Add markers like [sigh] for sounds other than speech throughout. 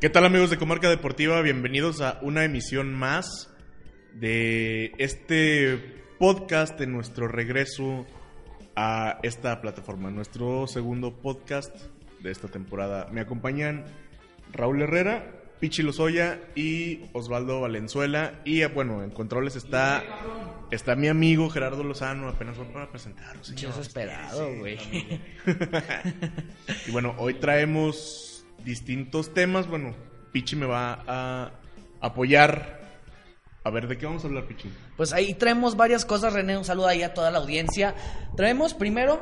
¿Qué tal amigos de Comarca Deportiva? Bienvenidos a una emisión más de este podcast de nuestro regreso a esta plataforma, nuestro segundo podcast de esta temporada. Me acompañan Raúl Herrera, Pichi Lozoya y Osvaldo Valenzuela. Y bueno, en controles está, está mi amigo Gerardo Lozano, apenas voy para presentaros. Yo esperado, güey. [laughs] y bueno, hoy traemos distintos temas. Bueno, Pichi me va a apoyar. A ver, ¿de qué vamos a hablar, Pichi? Pues ahí traemos varias cosas, René. Un saludo ahí a toda la audiencia. Traemos primero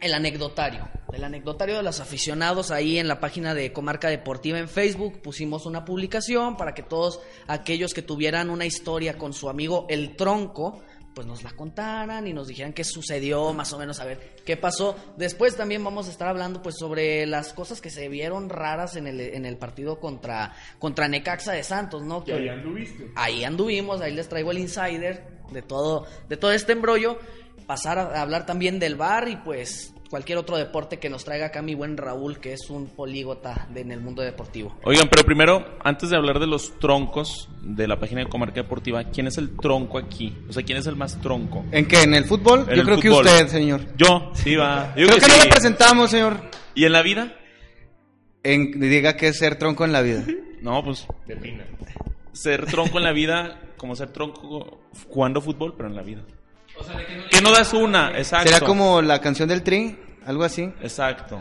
el anecdotario. El anecdotario de los aficionados ahí en la página de Comarca Deportiva en Facebook. Pusimos una publicación para que todos aquellos que tuvieran una historia con su amigo El Tronco pues nos la contaran y nos dijeran qué sucedió, más o menos a ver qué pasó. Después también vamos a estar hablando pues sobre las cosas que se vieron raras en el, en el partido contra, contra Necaxa de Santos, ¿no? Que ahí anduviste. Ahí anduvimos, ahí les traigo el insider de todo, de todo este embrollo. Pasar a hablar también del bar y pues cualquier otro deporte que nos traiga acá mi buen Raúl, que es un polígota en el mundo deportivo. Oigan, pero primero, antes de hablar de los troncos de la página de Comarca Deportiva, ¿quién es el tronco aquí? O sea, ¿quién es el más tronco? ¿En qué? ¿En el fútbol? En Yo el creo que usted, señor. Yo, sí va. [laughs] Yo ¿Por creo qué que no lo presentamos, señor? ¿Y en la vida? En, diga que es ser tronco en la vida. [laughs] No, pues Defina. ser tronco en la vida, como ser tronco jugando fútbol, pero en la vida. que no das una, exacto. ¿Será como la canción del Tri? ¿Algo así? Exacto.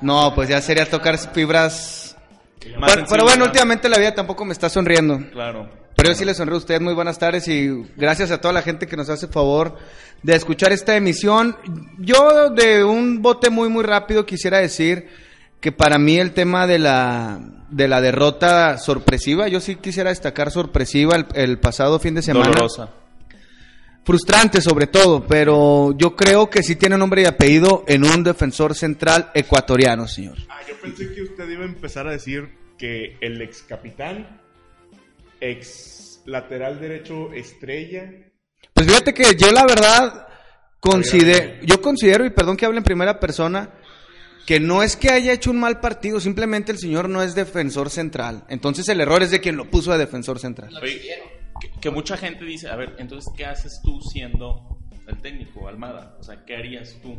No, pues ya sería tocar fibras... Pero, bueno, ¿no? últimamente la vida tampoco me está sonriendo. Claro. Pero yo sí le sonrío a usted. Muy buenas tardes y gracias a toda la gente que nos hace favor de escuchar esta emisión. Yo de un bote muy muy rápido quisiera decir que para mí el tema de la de la derrota sorpresiva, yo sí quisiera destacar sorpresiva el, el pasado fin de semana. Dolorosa. Frustrante sobre todo, pero yo creo que sí tiene nombre y apellido en un defensor central ecuatoriano, señor. Ah, yo pensé que usted iba a empezar a decir que el ex capitán, ex lateral derecho estrella. Pues fíjate que yo la verdad considero, yo considero, y perdón que hable en primera persona, que no es que haya hecho un mal partido, simplemente el señor no es defensor central. Entonces el error es de quien lo puso de defensor central. Oye, que, mucha gente dice, a ver, entonces, ¿qué haces tú siendo el técnico, Almada? O sea, ¿qué harías tú?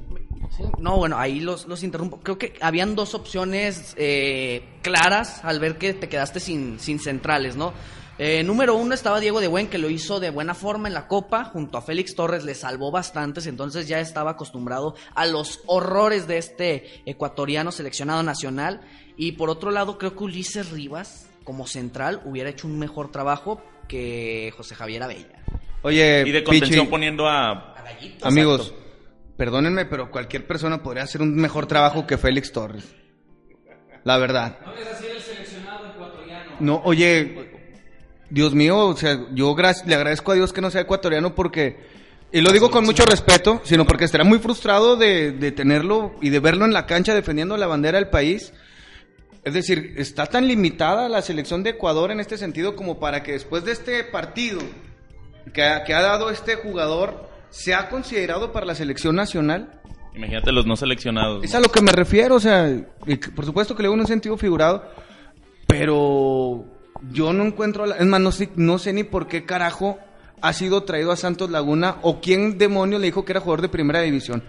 No, bueno, ahí los, los interrumpo. Creo que habían dos opciones eh, claras al ver que te quedaste sin, sin centrales, ¿no? Eh, número uno estaba Diego de Buen, que lo hizo de buena forma en la Copa, junto a Félix Torres, le salvó bastantes, entonces ya estaba acostumbrado a los horrores de este ecuatoriano seleccionado nacional. Y por otro lado, creo que Ulises Rivas, como central, hubiera hecho un mejor trabajo que José Javier Abella. Oye, Y de contención Pichi, poniendo a... amigos, perdónenme, pero cualquier persona podría hacer un mejor trabajo que Félix Torres. La verdad. No, oye, Dios mío, o sea, yo le agradezco a Dios que no sea ecuatoriano porque, y lo digo con mucho respeto, sino porque estará muy frustrado de, de tenerlo y de verlo en la cancha defendiendo la bandera del país. Es decir, está tan limitada la selección de Ecuador en este sentido como para que después de este partido que ha, que ha dado este jugador sea considerado para la selección nacional. Imagínate los no seleccionados. Es a lo que me refiero, o sea, por supuesto que le en un sentido figurado, pero yo no encuentro, la- es más, no sé, no sé ni por qué carajo ha sido traído a Santos Laguna o quién demonio le dijo que era jugador de primera división.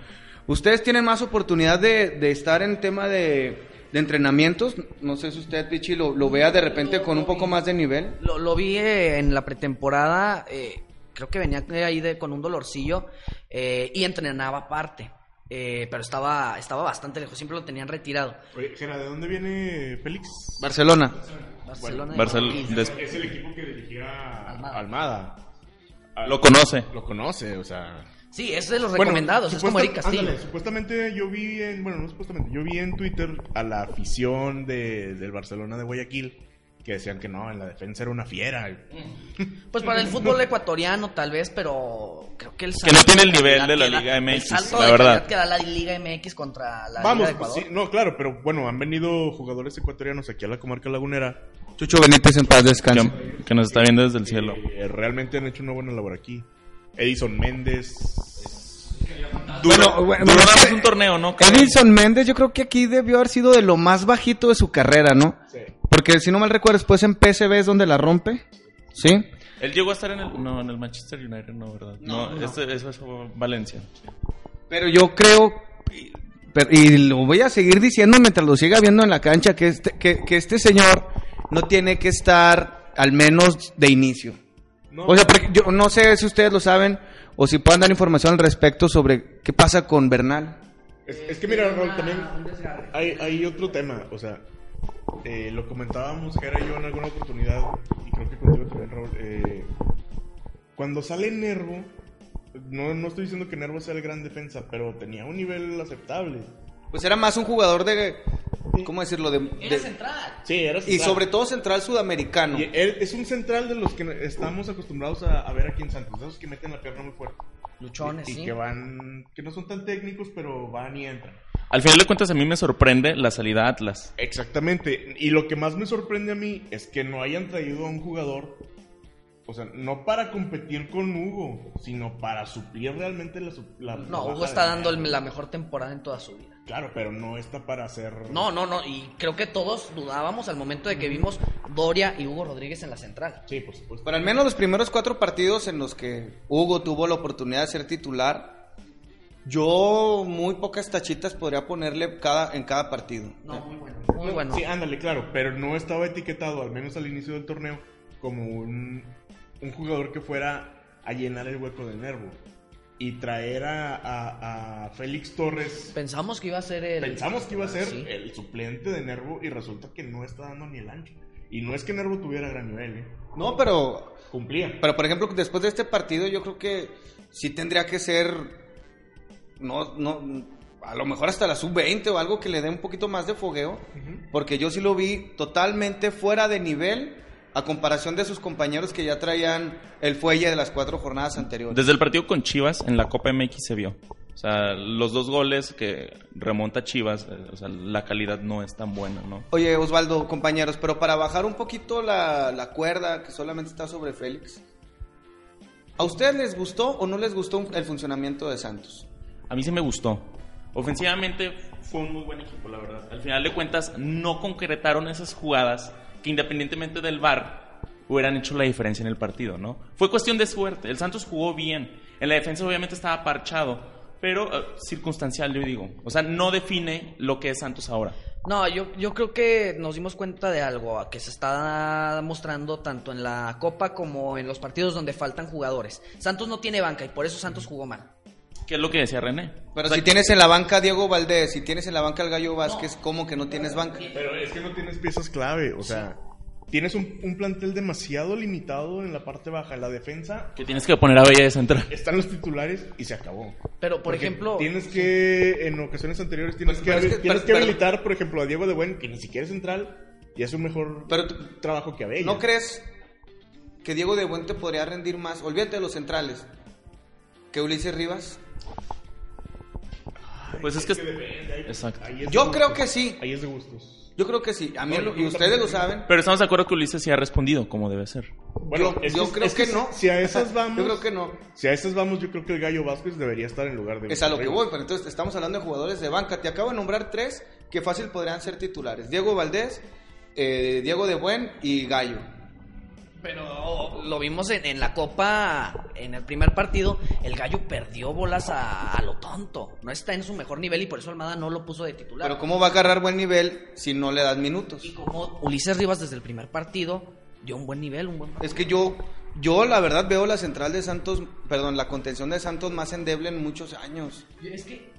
Ustedes tienen más oportunidad de, de estar en tema de, de entrenamientos, no sé si usted, Pichi, lo, lo vea de repente con un poco más de nivel. Lo, lo vi eh, en la pretemporada, eh, creo que venía ahí de, con un dolorcillo eh, y entrenaba aparte. Eh, pero estaba, estaba bastante lejos, siempre lo tenían retirado. Oye, Gera, ¿de dónde viene Félix? Barcelona. Barcelona. Es el equipo que dirigía Almada. Almada. Lo conoce. Lo conoce, o sea. Sí, es de los Bueno, recomendados, es como Eric Castillo. ándale, supuestamente yo vi en, bueno, no supuestamente, yo vi en Twitter a la afición de, del Barcelona de Guayaquil que decían que no, en la defensa era una fiera. Pues para el [laughs] fútbol ecuatoriano tal vez, pero creo que el Que no tiene el nivel de la da- Liga MX, el salto la de verdad. que da la Liga MX contra la Vamos, Liga de pues, Ecuador. sí, no, claro, pero bueno, han venido jugadores ecuatorianos aquí a la comarca lagunera Chucho Benítez en paz descanse. Que, que nos está viendo desde el cielo. realmente han hecho una buena labor aquí. Edison Méndez. Bueno, bueno, Duró nada más es que un torneo, ¿no? Edison Méndez yo creo que aquí debió haber sido de lo más bajito de su carrera, ¿no? Sí. Porque si no mal recuerdo, después en PSV es donde la rompe. ¿Sí? Él llegó a estar en el... No, en el Manchester United, no, ¿verdad? No, este- eso es Valencia. Pero yo creo, y- pero- y lo voy a seguir diciendo mientras lo siga viendo en la cancha, que este, que, que este señor no tiene que estar al menos de inicio. No, O sea, porque yo no sé si ustedes lo saben o si puedan dar información al respecto sobre qué pasa con Bernal. es, es que mira, Raúl, también hay, hay otro tema. O sea, eh, lo comentábamos Jera y yo en alguna oportunidad, y creo que contigo también, Raúl. eh, cuando sale Nervo, no, no estoy diciendo que Nervo sea el gran defensa, pero tenía un nivel aceptable. Pues era más un jugador de, ¿cómo decirlo? De, Era de- central. Sí, era y sobre todo central sudamericano. Y él es un central de los que estamos acostumbrados a, a ver aquí en Santos, esos que meten la pierna muy fuerte. Luchones, y sí. que van, que no son tan técnicos, pero van y entran. Al final de cuentas, a mí me sorprende la salida a Atlas. Exactamente. Y lo que más me sorprende a mí es que no hayan traído a un jugador, o sea, no para competir con Hugo, sino para suplir realmente la... su- la- No, Hugo está dando la mejor temporada en toda su vida. Claro, pero no está para hacer... No, no, no. Y creo que todos dudábamos al momento de que vimos Doria y Hugo Rodríguez en la central. Sí, por supuesto. Pero al menos los primeros cuatro partidos en los que Hugo tuvo la oportunidad de ser titular, yo muy pocas tachitas podría ponerle cada, en cada partido. No, muy bueno. Muy bueno. Sí, ándale, claro, pero no estaba etiquetado, al menos al inicio del torneo, como un, un jugador que fuera a llenar el hueco de Nervo. Y traer a, a- a Félix Torres, Pensamos que iba a ser el. pensamos que iba a ser Sí. el suplente de Nervo y resulta que no está dando ni el ancho. Y no es que Nervo tuviera gran nivel, ¿eh? No, pero, cumplía. pero por ejemplo, después de este partido yo creo que sí tendría que ser, no, no, a lo mejor hasta la sub-20 o algo que le dé un poquito más de fogueo, porque yo sí lo vi totalmente fuera de nivel a comparación de sus compañeros que ya traían el fuelle de las cuatro jornadas anteriores. Desde el partido con Chivas, en la Copa MX se vio. O sea, los dos goles que remonta Chivas, eh, o sea, la calidad no es tan buena, ¿no? Oye, Osvaldo, compañeros, pero para bajar un poquito la, la cuerda que solamente está sobre Félix, ¿a ustedes les gustó o no les gustó el funcionamiento de Santos? A mí sí me gustó. Ofensivamente fue un muy buen equipo, la verdad. Al final de cuentas, no concretaron esas jugadas que independientemente del VAR hubieran hecho la diferencia en el partido, ¿no? Fue cuestión de suerte. El Santos jugó bien. En la defensa obviamente estaba parchado, pero eh, circunstancial, yo digo. O sea, no define lo que es Santos ahora. No, yo, yo creo que nos dimos cuenta de algo que se está mostrando tanto en la Copa como en los partidos donde faltan jugadores. Santos no tiene banca y por eso Santos jugó mal. ¿Qué es lo que decía René? Pero O sea, si tienes en la banca a Diego Valdés, si tienes en la banca al Gallo Vázquez, ¿cómo que no tienes banca? Pero es que no tienes piezas clave, o sea, tienes un, un plantel demasiado limitado en la parte baja. En la defensa que tienes que poner a Bella de central. están los titulares y se acabó. Pero, por Porque ejemplo, Tienes que, en ocasiones anteriores, tienes que, pero es que- tienes pero- que pero- habilitar, por ejemplo, a Diego de Buen, que ni siquiera es central, y hace un mejor Pero trabajo que Abella. ¿No crees que Diego de Buente podría rendir más? Olvídate de los centrales. ¿Que Ulises Rivas? Pues es que... Exacto. Yo creo que sí. Ahí es de gustos. Yo creo que sí. A mí, No, lo- yo y ustedes lo saben. Pero estamos de acuerdo que Ulises sí ha respondido como debe ser. Bueno, yo es yo creo es que, no. Si a esas vamos. [laughs] Yo creo que no. Si a esas vamos, yo creo que el Gallo Vázquez debería estar en lugar de. Es a lo que voy, pero entonces estamos hablando de jugadores de banca. Te acabo de nombrar tres que fácil podrían ser titulares. Diego Valdés, eh, Diego de Buen y Gallo. Pero lo vimos en, en la Copa, en el primer partido, el Gallo perdió bolas a, a lo tonto. No está en su mejor nivel y por eso Almada no lo puso de titular. Pero ¿cómo va a agarrar buen nivel si no le das minutos? Y como Ulises Rivas desde el primer partido dio un buen nivel, un buen Es que yo, yo la verdad veo la central de Santos, perdón, la contención de Santos más endeble en muchos años. Es que-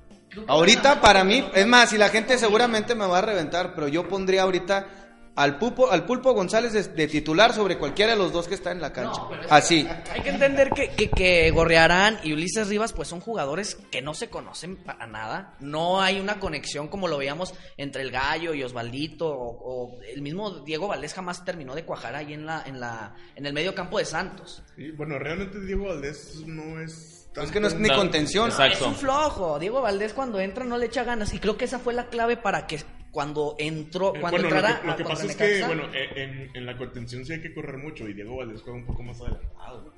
Ahorita para mí, es más, y la gente seguramente me va a reventar, pero yo pondría ahorita al Pulpo, al Pulpo González de, de titular sobre cualquiera de los dos que está en la cancha. No, Así. Hay que entender que, que, que Gorrearán y Ulises Rivas pues son jugadores que no se conocen para nada. No hay una conexión como lo veíamos entre el Gallo y Osvaldito o, o el mismo Diego Valdés jamás terminó de cuajar ahí en la en la en el medio campo de Santos. Sí, bueno, realmente Diego Valdés no es... Es que no es ni contención. Exacto. Es un flojo. Diego Valdés cuando entra no le echa ganas y creo que esa fue la clave para que cuando entró Eh, cuando bueno, lo que, lo que pasa es que, bueno, eh, en, en la contención sí hay que correr mucho y Diego Valdés juega un poco más adelantado.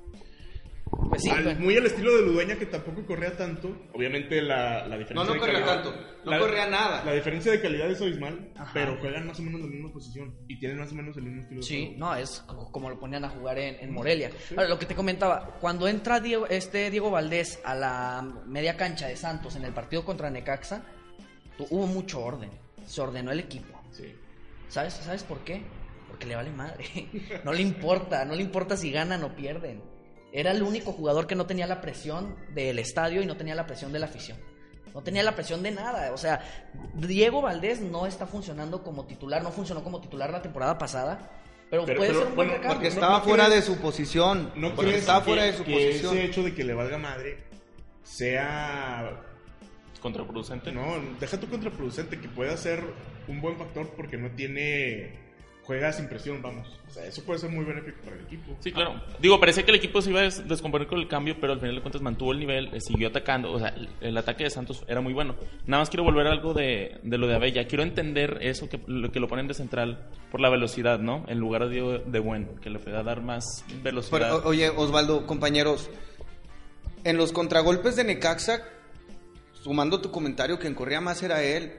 pues sí, Al- pues, muy al estilo de Ludueña que tampoco corría tanto. Obviamente la, la diferencia No, no de corría tanto. No la- corría nada. La diferencia de calidad es abismal, Ajá. pero juegan más o menos la misma posición y tienen más o menos el mismo estilo de Sí, juego. no, es co- como lo ponían a jugar en, en Morelia. Ahora, lo que te comentaba, cuando entra Diego, este Diego Valdés a la media cancha de Santos en el partido contra Necaxa, hubo mucho orden. Se ordenó el equipo. Sí. ¿Sabes, ¿Sabes por qué? Porque le vale madre. [laughs] No le importa, no le importa si ganan o pierden. Era el único jugador que no tenía la presión del estadio y no tenía la presión de la afición. No tenía la presión de nada. O sea, Diego Valdés no está funcionando como titular, no funcionó como titular la temporada pasada. Pero, Pero- puede pero, ser un bueno, buen recambio. Porque estaba no fuera de su posición. ¿No Porque estaba que, fuera de su que posición. ese hecho de que le valga madre sea... Contraproducente. No, deja tu contraproducente, que pueda ser un buen factor porque no tiene... Juega sin presión, vamos. O sea, eso puede ser muy benéfico para el equipo. Sí, claro. Digo, parecía que el equipo se iba a des- descomponer con el cambio, pero al final de cuentas mantuvo el nivel, eh, siguió atacando. O sea, el, el ataque de Santos era muy bueno. Nada más quiero volver a algo de, de lo de Abella. Quiero entender eso que lo, que lo ponen de central por la velocidad, ¿no? En lugar de, de bueno, que le pueda dar más velocidad. Pero, o- oye, Osvaldo, compañeros, en los contragolpes de Necaxa, sumando tu comentario, quien corría más era él.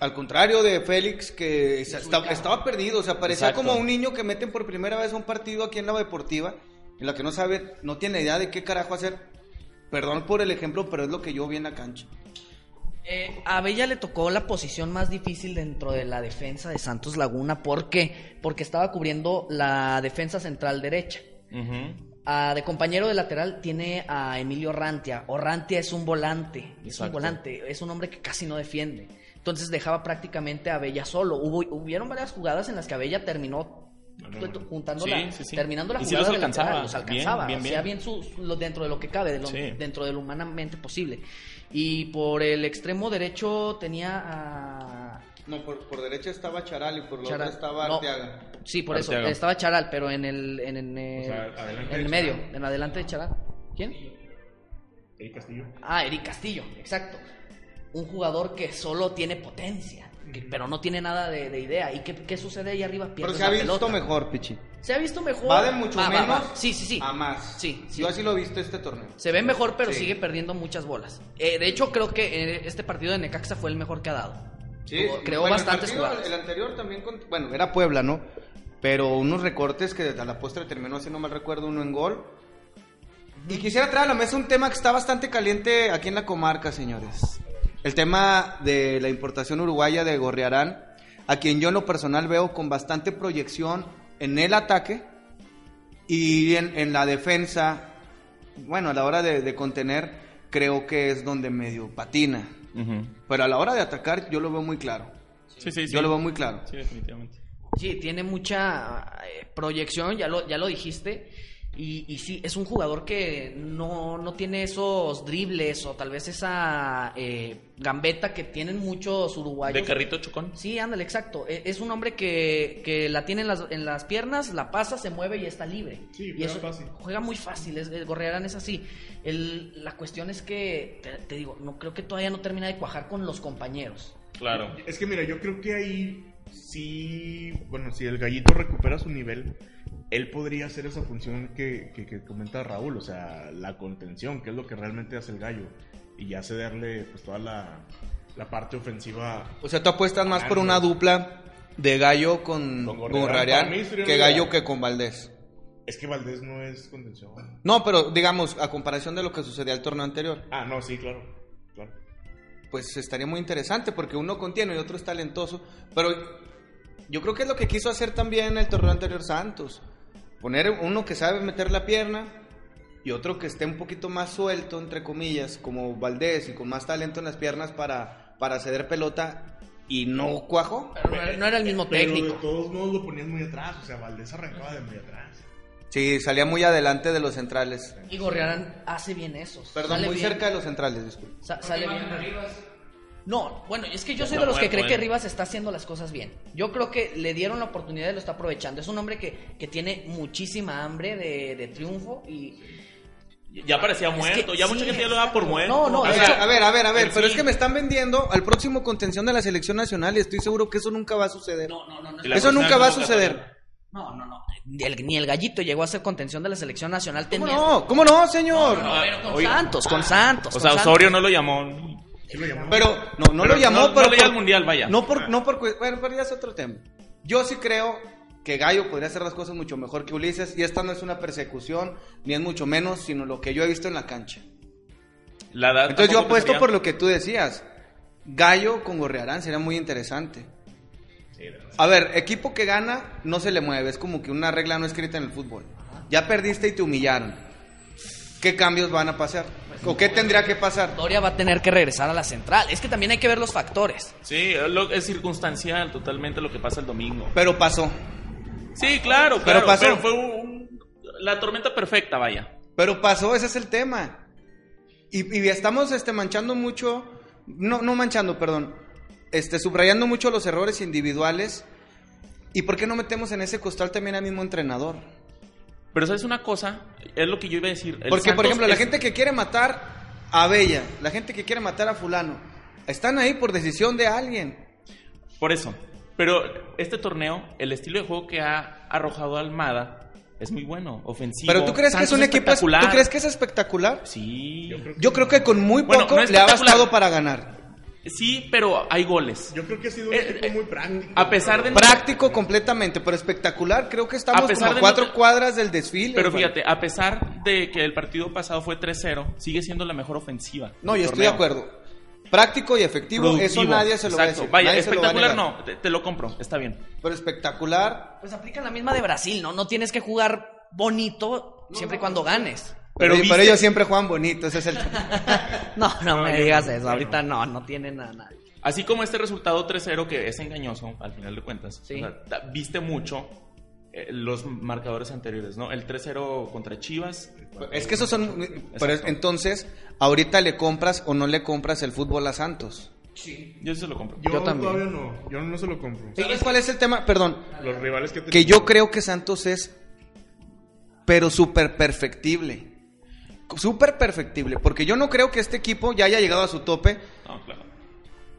Al contrario de Félix, que estaba, estaba perdido, o sea, parecía Exacto. como un niño que meten por primera vez a un partido aquí en la deportiva, en la que no sabe, no tiene idea de qué carajo hacer. Perdón por el ejemplo, pero es lo que yo vi en la cancha. Eh, a Bella le tocó la posición más difícil dentro de la defensa de Santos Laguna. ¿Por qué? Porque estaba cubriendo la defensa central derecha. Ah, de compañero de lateral tiene a Emilio Rantia. O Rantia es un volante. Es un volante. Es un hombre que casi no defiende. Entonces dejaba prácticamente a Bella solo. Hubo, hubieron varias jugadas en las que Abella terminó juntando Sí, la, sí, sí. terminando la Y jugada los lateral, alcanzaba. los Bien, alcanzaba. bien, Hacía bien. bien su, dentro de lo que cabe, de lo- Sí. dentro de lo humanamente posible. Y por el extremo derecho tenía a No, por, por derecha estaba Charal y por la Charal. otra estaba No, Arteaga. Sí, por Arteaga. eso. Estaba Charal, pero en el, en, en el, O sea, adelante en el medio, en adelante de Charal. ¿Quién? Eric Castillo. Ah, Eric Castillo, exacto. Un jugador que solo tiene potencia, que- pero no tiene nada de, de idea. ¿Y qué, qué sucede ahí arriba? Pero Pierdes se ha visto pelota. mejor, Pichi. Se ha visto mejor. Va de mucho Va, menos va. Sí, sí, sí. a más. Sí, sí. Yo así lo he visto este torneo. Se ve mejor, pero Sí. sigue perdiendo muchas bolas. Eh, de hecho, creo que eh, este partido de Necaxa fue el mejor que ha dado. Sí, Tuvo- creó Bueno, bastantes el, partido- jugadas. el anterior también, con- bueno, era Puebla, ¿no? Pero unos recortes que a la postre terminó, si no mal recuerdo, uno en gol. Y quisiera traer a la mesa un tema que está bastante caliente aquí en la comarca, señores. El tema de la importación uruguaya de Gorriarán, a quien yo en lo personal veo con bastante proyección en el ataque y en, en la defensa. Bueno, a la hora de, de contener, creo que es donde medio patina. Ujú. Pero a la hora de atacar, yo lo veo muy claro. Sí, sí, sí. Yo lo veo muy claro. Sí, definitivamente. Sí, tiene mucha eh, proyección, ya lo, ya lo dijiste. Y, y sí, es un jugador que no, no tiene esos dribles o tal vez esa eh, gambeta que tienen muchos uruguayos. ¿De carrito chocón? Sí, ándale, exacto. E- Es un hombre que, que la tiene en las, en las piernas, la pasa, se mueve y está libre. Sí, y juega eso fácil. juega muy fácil. Es, el Gorriarán es así. El- la cuestión es que, te, te digo, no creo que todavía no termina de cuajar con los compañeros. Claro. Es que mira, yo creo que ahí sí, bueno, si el gallito recupera su nivel, él podría hacer esa función que, que, que comenta Raúl, o sea, la contención, que es lo que realmente hace el gallo, y ya cederle pues toda la, la parte ofensiva. O sea, tú apuestas más por una dupla de Gallo con, Con. Rarián que Gallo que con Valdés. Es que Valdés no es contención. No, pero digamos, a comparación de lo que sucedía el torneo anterior, Ah, no, sí, claro, claro. Pues estaría muy interesante porque uno contiene y otro es talentoso. Pero yo creo que es lo que quiso hacer también el torneo anterior Santos. Poner uno que sabe meter la pierna y otro que esté un poquito más suelto, entre comillas, como Valdés y con más talento en las piernas para, para ceder pelota y no cuajó. Pero no era, no era el mismo Pero técnico. de todos modos lo ponían muy atrás. O sea, Valdés arrancaba de muy atrás. Sí, salía muy adelante de los centrales. Y Gorriarán hace bien eso. Perdón, Sale muy bien. cerca de los centrales, disculpe. Sa- sale bien. No, bueno, es que yo soy de los que cree que. Rivas está haciendo las cosas bien. Yo creo que le dieron la oportunidad y lo está aprovechando. Es un hombre que, que tiene muchísima hambre de, de triunfo y... Ya parecía Es muerto, que ya sí, mucha gente ya lo daba por muerto. No, no, A ver, hecho- a ver, a ver, a ver, pero sí. es que me están vendiendo al próximo contención de la selección nacional y estoy seguro que eso nunca va a suceder. No, no, no. Eso nunca va a suceder. No, no, no. Ni el, ni el gallito llegó a ser contención de la selección nacional. ¿Cómo tenía- no? ¿Cómo no, señor? No, no, pero con Oye. Santos, con Santos. O sea. Osorio no lo llamó. Sí lo llamó. Pero no, no Pero lo llamó, no- no pero por- al Mundial, vaya. No por, no por, bueno, pero ya es otro tema. Yo sí creo que Gallo podría hacer las cosas mucho mejor que Ulises y esta no es una persecución ni es mucho menos, sino lo que yo he visto en la cancha. La edad Entonces yo apuesto sería- por lo que tú decías. Gallo con Gorrearán sería muy interesante. A ver, equipo que gana no se le mueve, es como que una regla no escrita en el fútbol. Ya perdiste y te humillaron. ¿Qué cambios van a pasar? ¿O qué tendría que pasar? Doria va a tener que regresar a la central. Es que también hay que ver los factores. Sí, lo- es circunstancial totalmente lo que pasa el domingo. Pero pasó. Sí, claro, Pero pasó. Pero fue un- la tormenta perfecta, vaya. Pero pasó, ese es el tema. Y, y estamos este, manchando mucho, no, no manchando, perdón, este, subrayando mucho los errores individuales. ¿Y por qué no metemos en ese costal también al mismo entrenador? Pero sabes una cosa, es lo que yo iba a decir. El Porque, por ejemplo, la gente que quiere matar a Bella, la gente que quiere matar a fulano, están ahí por decisión de alguien. Por eso. Pero este torneo, el estilo de juego que ha arrojado Almada es muy bueno, ofensivo. Pero tú crees que es un equipo, es-. ¿tú crees que es espectacular? Sí. Yo creo que- Yo creo que con muy Bueno, poco no le ha bastado para ganar. Sí, pero hay goles. Yo creo que ha sido un Eh, equipo eh, muy práctico. a pesar de- Práctico completamente, pero espectacular. Creo que estamos A pesar como de cuatro no- cuadras del desfile. Pero fíjate, a pesar de que el partido pasado fue 3-0, sigue siendo la mejor ofensiva. No, yo estoy de acuerdo. Práctico y efectivo, eso nadie se lo va a Exacto. decir. Vaya, nadie espectacular no, te, te lo compro, está bien. Pero espectacular. Pues aplican la misma de Brasil, ¿no? No tienes que jugar bonito siempre y cuando ganes. Pero, Pero pero ellos siempre juegan bonito, ese es el [laughs] No, no me digas eso. Ahorita no, no tiene nada. Así como este resultado 3-0 que es engañoso al final de cuentas. Sí. O sea, ta- viste mucho eh, los marcadores anteriores, ¿no? El 3-0 contra Chivas. Es que esos son. Pero entonces, ahorita le compras o no le compras el fútbol a Santos. Yo sí se lo compro. Yo, Yo también. todavía no. Yo no se lo compro. ¿Sabes cuál es el tema? Perdón. Los rivales que Que yo creo que Santos es. Pero súper perfectible. Súper perfectible. Porque yo no creo que este equipo ya haya llegado a su tope. No, claro.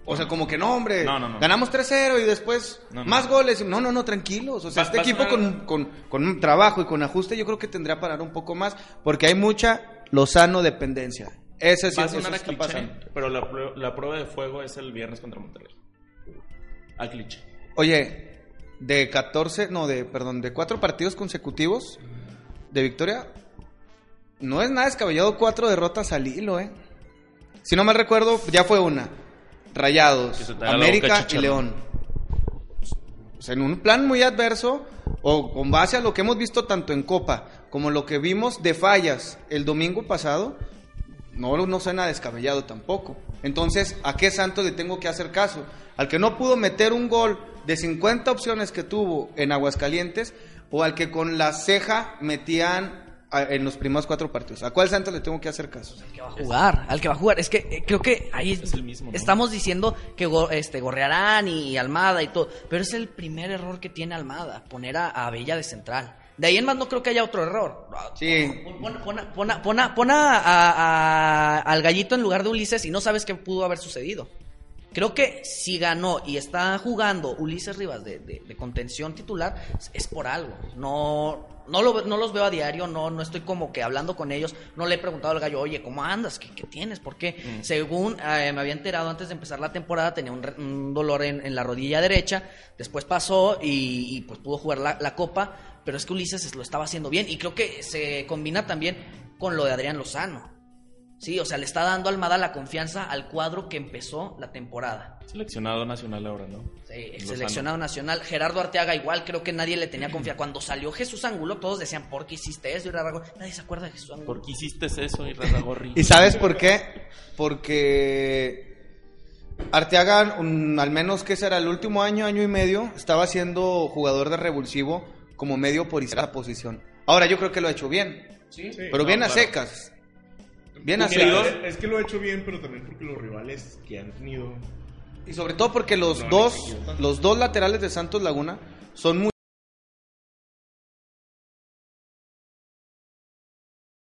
O sea, como que no, hombre. No, no, no. Ganamos 3-0 y después más goles. No, no, no, tranquilos. O sea, Va- este equipo con, con, con trabajo y con ajuste, yo creo que tendría que parar un poco más. Porque hay mucha Lozano dependencia. Ese sí a eso está cliché, pasando. pero la, la prueba de fuego es el viernes contra Monterrey. A cliché. Oye, de 14, no, de, perdón, de cuatro partidos consecutivos de victoria, no es nada descabellado cuatro derrotas al hilo, ¿eh? Si no mal recuerdo, ya fue una. Rayados, América y. León. O sea, en un plan muy adverso, o con base a lo que hemos visto tanto en Copa como lo que vimos de fallas el domingo pasado, no, no suena descabellado tampoco. Entonces, ¿a qué santo le tengo que hacer caso? ¿Al que no pudo meter un gol de 50 opciones que tuvo en Aguascalientes o al que con la ceja metían a- en los primeros cuatro partidos? ¿A cuál santo le tengo que hacer caso? Al que va a jugar, al que va a jugar. Es que eh, creo que ahí Es el mismo, ¿no? estamos diciendo que go- este, Gorrearán y Almada y todo. Pero es el primer error que tiene Almada, poner a, a Bella de central. De ahí en más no creo que haya otro error. Sí. Pon, pon- pon pon a- pon a- pon a- a- a- al gallito en lugar de Ulises y no sabes qué pudo haber sucedido. Creo que si ganó y está jugando Ulises Rivas de, de- de contención titular, es por algo. No, no, lo, no los veo a diario, no, no estoy como que hablando con ellos. No le he preguntado al gallo, oye, ¿cómo andas? ¿Qué, qué tienes? ¿Por qué? Según eh, me había enterado antes de empezar la temporada, tenía un, un dolor en, en la rodilla derecha. Después pasó y, y, pues pudo jugar la, la copa. Pero es que Ulises lo estaba haciendo bien. Y creo que se combina también con lo de Adrián Lozano. Sí, o sea, le está dando Almada la confianza al cuadro que empezó la temporada. Seleccionado nacional ahora, ¿no? Sí, el Lozano. seleccionado nacional. Gerardo Arteaga igual, creo que nadie le tenía confianza. Cuando salió Jesús Angulo, todos decían, ¿por qué hiciste eso? Y Rarrago- Nadie se acuerda de Jesús Angulo. ¿Por qué hiciste eso, Irarragorri? ¿Y sabes por qué? Porque Arteaga, un- al menos que será el último año, año y medio, estaba siendo jugador de revulsivo como medio por esa posición. Ahora yo creo que lo ha hecho bien, Sí, pero no, bien a claro. secas. Bien Mira, secas. es- es que lo ha hecho bien, pero también porque los rivales que han tenido. Y sobre todo porque los No, dos, los dos laterales de Santos Laguna son muy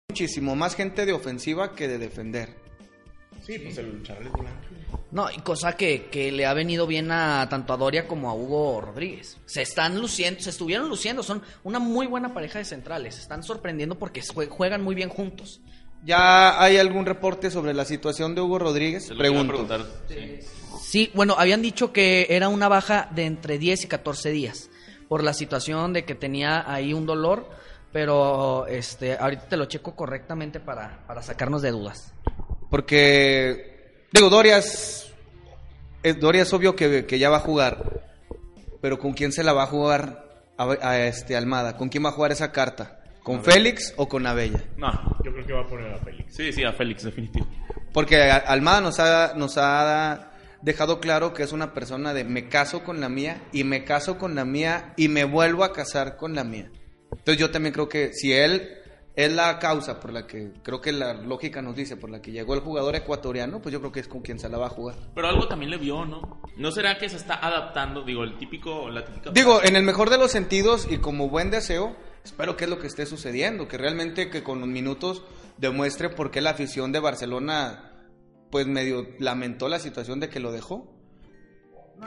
muchísimo más gente de ofensiva que de defender. Sí, pues el Charles Blanco. No, y cosa que, que le ha venido bien a tanto a Doria como a Hugo Rodríguez. Se están luciendo, se estuvieron luciendo, son una muy buena pareja de centrales. Se están sorprendiendo porque jue- juegan muy bien juntos. ¿Ya hay algún reporte sobre la situación de Hugo Rodríguez? Pregunto. Sí, bueno, habían dicho que era una baja de entre 10 y 14 días por la situación de que tenía ahí un dolor, pero este ahorita te lo checo correctamente para, para sacarnos de dudas. Porque, digo, Dorias, es, Dorias obvio que, que ya va a jugar, pero ¿con quién se la va a jugar a, a este Almada? ¿Con quién va a jugar esa carta? ¿Con Félix o con Abella? No, Yo creo que va a poner a Félix. sí, sí, a Félix, definitivo. Porque Almada nos ha, nos ha dejado claro que es una persona de me caso con la mía y me caso con la mía y me vuelvo a casar con la mía. Entonces yo también creo que si él es la causa por la que, creo que la lógica nos dice, por la que llegó el jugador ecuatoriano, pues yo creo que es con quien se la va a jugar. Pero algo también le vio, ¿no? ¿No será que se está adaptando? Digo, el típico, la típica... Digo, en el mejor de los sentidos y como buen deseo, espero que es lo que esté sucediendo, que realmente que con los minutos demuestre por qué la afición de Barcelona pues medio lamentó la situación de que lo dejó.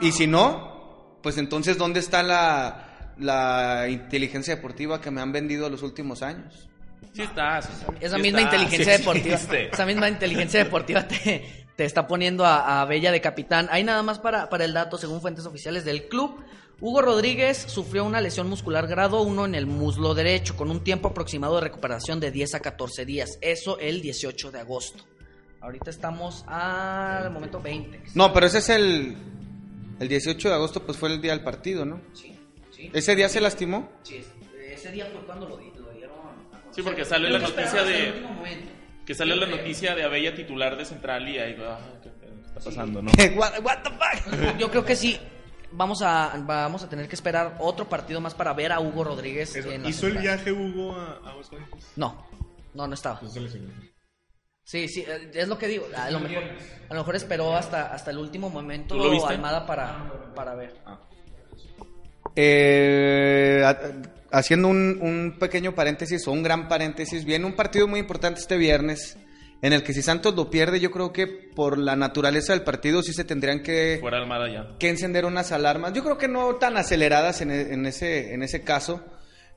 Y si no, pues entonces ¿dónde está la, la inteligencia deportiva que me han vendido los últimos años? Sí está, sí. Esa Sí misma está, inteligencia sí deportiva, esa misma inteligencia deportiva te, te está poniendo a, a Bella de capitán. Hay nada más para, para el dato, según fuentes oficiales del club. Hugo Rodríguez sufrió una lesión muscular grado 1 en el muslo derecho, con un tiempo aproximado de recuperación de 10 a 14 días. Eso el 18 de agosto. Ahorita estamos al momento 20. No, pero ese es el... El 18 de agosto pues fue el día del partido, ¿no? Sí, sí. ¿Ese día se lastimó? Sí, es- ese día fue cuando lo, di- Sí, porque sale la que noticia de-. Que sale la noticia de Abella titular de Central y ahí, ah, ¿qué, qué está pasando, no? [laughs] What, what the fuck? Yo creo que sí. Vamos a, vamos a tener que esperar otro partido más para ver a Hugo Rodríguez. Eso, en la ¿Hizo el viaje Hugo a a? No, no, no estaba. Lesionó. Sí, sí, eh, es lo que digo. A lo mejor, a lo mejor esperó hasta, hasta el último momento ¿Tú lo? Almada para, para ver. Eh, a- haciendo un, un pequeño paréntesis o un gran paréntesis, viene un partido muy importante este viernes en el que si Santos lo pierde, yo creo que por la naturaleza del partido sí se tendrían que, Fuera Almada ya. que encender unas alarmas. Yo creo que no tan aceleradas en, e- en ese, en ese caso,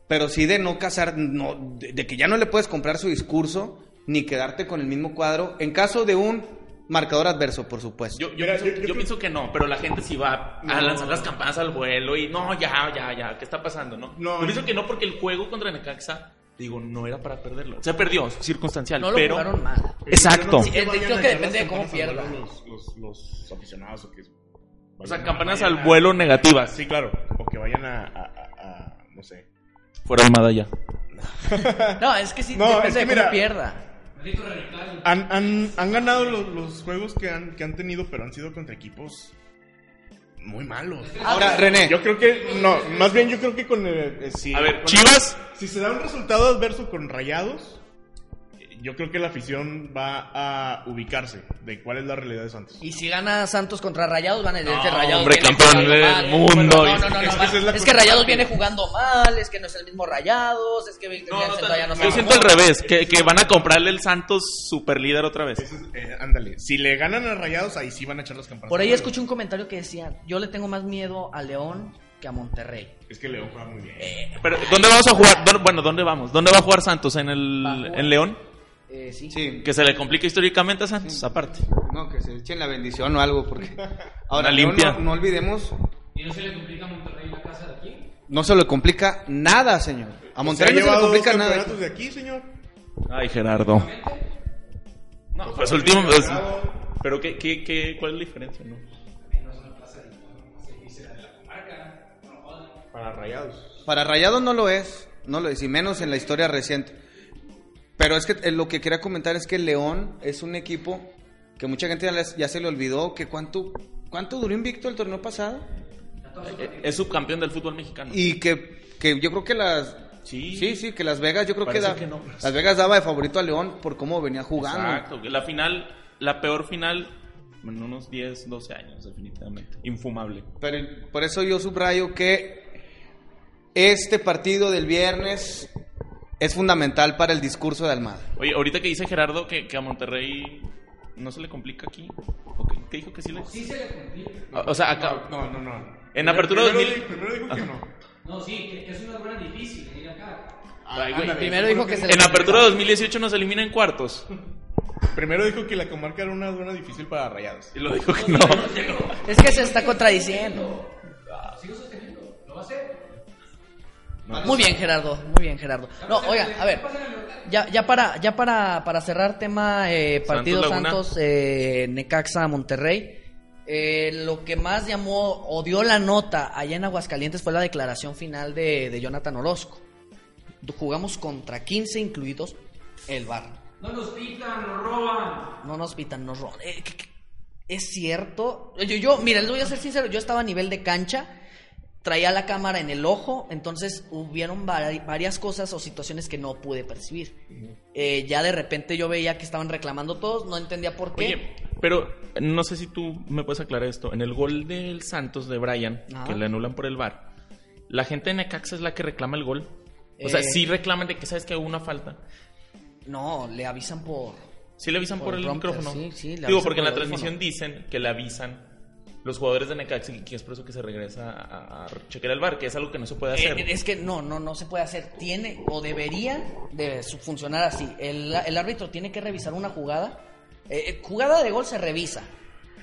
pero sí de no casar, no, de, de que ya no le puedes comprar su discurso ni quedarte con el mismo cuadro en caso de un marcador adverso, por supuesto. Yo, yo, Mira, pienso, yo- yo yo creo- pienso que no, pero la gente sí va a lanzar las campanas al vuelo y no, ya, ya, ya, ¿qué está pasando? No, No, yo pienso que no porque el juego contra Necaxa, digo, no era para perderlo. Se perdió, circunstancial, No lo pero... jugaron mal. Exacto. Sí, creo que depende de cómo pierda. Los, los, los aficionados o que... O sea, campanas al vuelo negativas. Sí, claro. O que vayan a, a, a- a- no sé. Fuera Almada ya. No, es que sí, No, depende es de que cómo mira- pierda. Han, han, han ganado los, los juegos que han, que han tenido, pero han sido contra equipos muy malos. Ahora, René, Yo creo que, no, más bien yo creo que con el... eh, si, A ver, con- Chivas, Si se da un resultado adverso con Rayados, eh, yo creo que la afición va a ubicarse de cuál es la realidad de Santos. Y si gana Santos contra Rayados, van a decir No, que Rayados hombre, campeón del mal. mundo. No, no, no, no, Es es que Rayados viene jugando mal, es que no es el mismo Rayados, es que No, no, yo siento al revés, que, que van a comprarle el Santos super líder otra vez. Es- eh, ándale, si le ganan a Rayados, ahí sí van a echar las campanas. Por ahí escuché un comentario que decía, yo le tengo más miedo a León que a Monterrey. Es que León juega muy bien. Pero, ¿dónde vamos a jugar? ¿Dónde- bueno, ¿dónde vamos? ¿Dónde va a jugar Santos? ¿En, el, jugar. en León? Eh, sí. sí, Que se le complica históricamente a Santos, aparte. no, que se echen la bendición o algo, porque [laughs] ahora limpia. No, no olvidemos, ¿Y no se le complica a Monterrey la casa de aquí? no se le complica nada, señor. A Monterrey Se no se le complica dos nada. de aquí, señor. Ay, Gerardo. No, pues último. pues, pero, ¿qué, qué, qué, ¿cuál es la diferencia? No? Para Rayados. Para Rayados no lo es, no lo es, y menos en la historia reciente. Pero es que eh, lo que quería comentar es que León es un equipo que mucha gente ya, les- ya se le olvidó, que cuánto, cuánto duró invicto el torneo pasado. Eh, Es subcampeón del fútbol mexicano. Y que, que yo creo que las... Sí. sí, sí, que Las Vegas, yo creo que, da- que no. Las Vegas daba de favorito a León por cómo venía jugando. Exacto. La final, la peor final en unos 10, 12 años, definitivamente. Infumable. Pero por eso yo subrayo que este partido del viernes es fundamental para el discurso de Almada. Oye, ahorita que dice Gerardo que, que a Monterrey no se le complica aquí. ¿O qué, qué dijo que sí le? Sí se le complica. O- O sea, acá. No, no, no. En apertura Primero 2000. di- Primero dijo que no. No, sí, que, que es una rueda difícil venir acá. Ay, güey. ándale. Primero dijo que se le En apertura 2018 nos elimina en cuartos. [laughs] Primero dijo que la comarca era una zona difícil para rayados. Y lo dijo que no. Es que se está contradiciendo. Sigo sosteniendo, lo va a hacer. Muy bien, Gerardo. Muy bien, Gerardo. No, oigan, a ver. Ya, ya para, ya para, para cerrar tema eh, partido. Santos, eh, Necaxa, Monterrey. eh, lo que más llamó o dio la nota allá en Aguascalientes fue la declaración final de, de Jonathan Orozco. Jugamos contra 15 incluidos el bar. No nos pitan, nos roban. No nos pitan, nos roban. Eh, es cierto. Yo, yo, mira, les voy a ser sincero, yo estaba a nivel de cancha, traía la cámara en el ojo, entonces hubieron vari- varias cosas o situaciones que no pude percibir. Eh, ya de repente yo veía que estaban reclamando todos, no entendía por qué. Oye, pero no sé si tú me puedes aclarar esto. En el gol del Santos de Brian, que le anulan por el VAR, la gente de Necaxa es la que reclama el gol. O sea, Eh. sí reclaman de que sabes que hubo una falta. No, le avisan por... Sí le avisan Por por, el el prompter, micrófono. sí, sí, le Digo, porque en la transmisión dicen que le avisan los jugadores de Necaxa y que es por eso que se regresa a, a chequear el bar, que es algo que no se puede hacer. Eh, es que no, no, no se puede hacer. Tiene o debería de funcionar así. El, el árbitro tiene que revisar una jugada. Eh, eh, jugada de gol se revisa.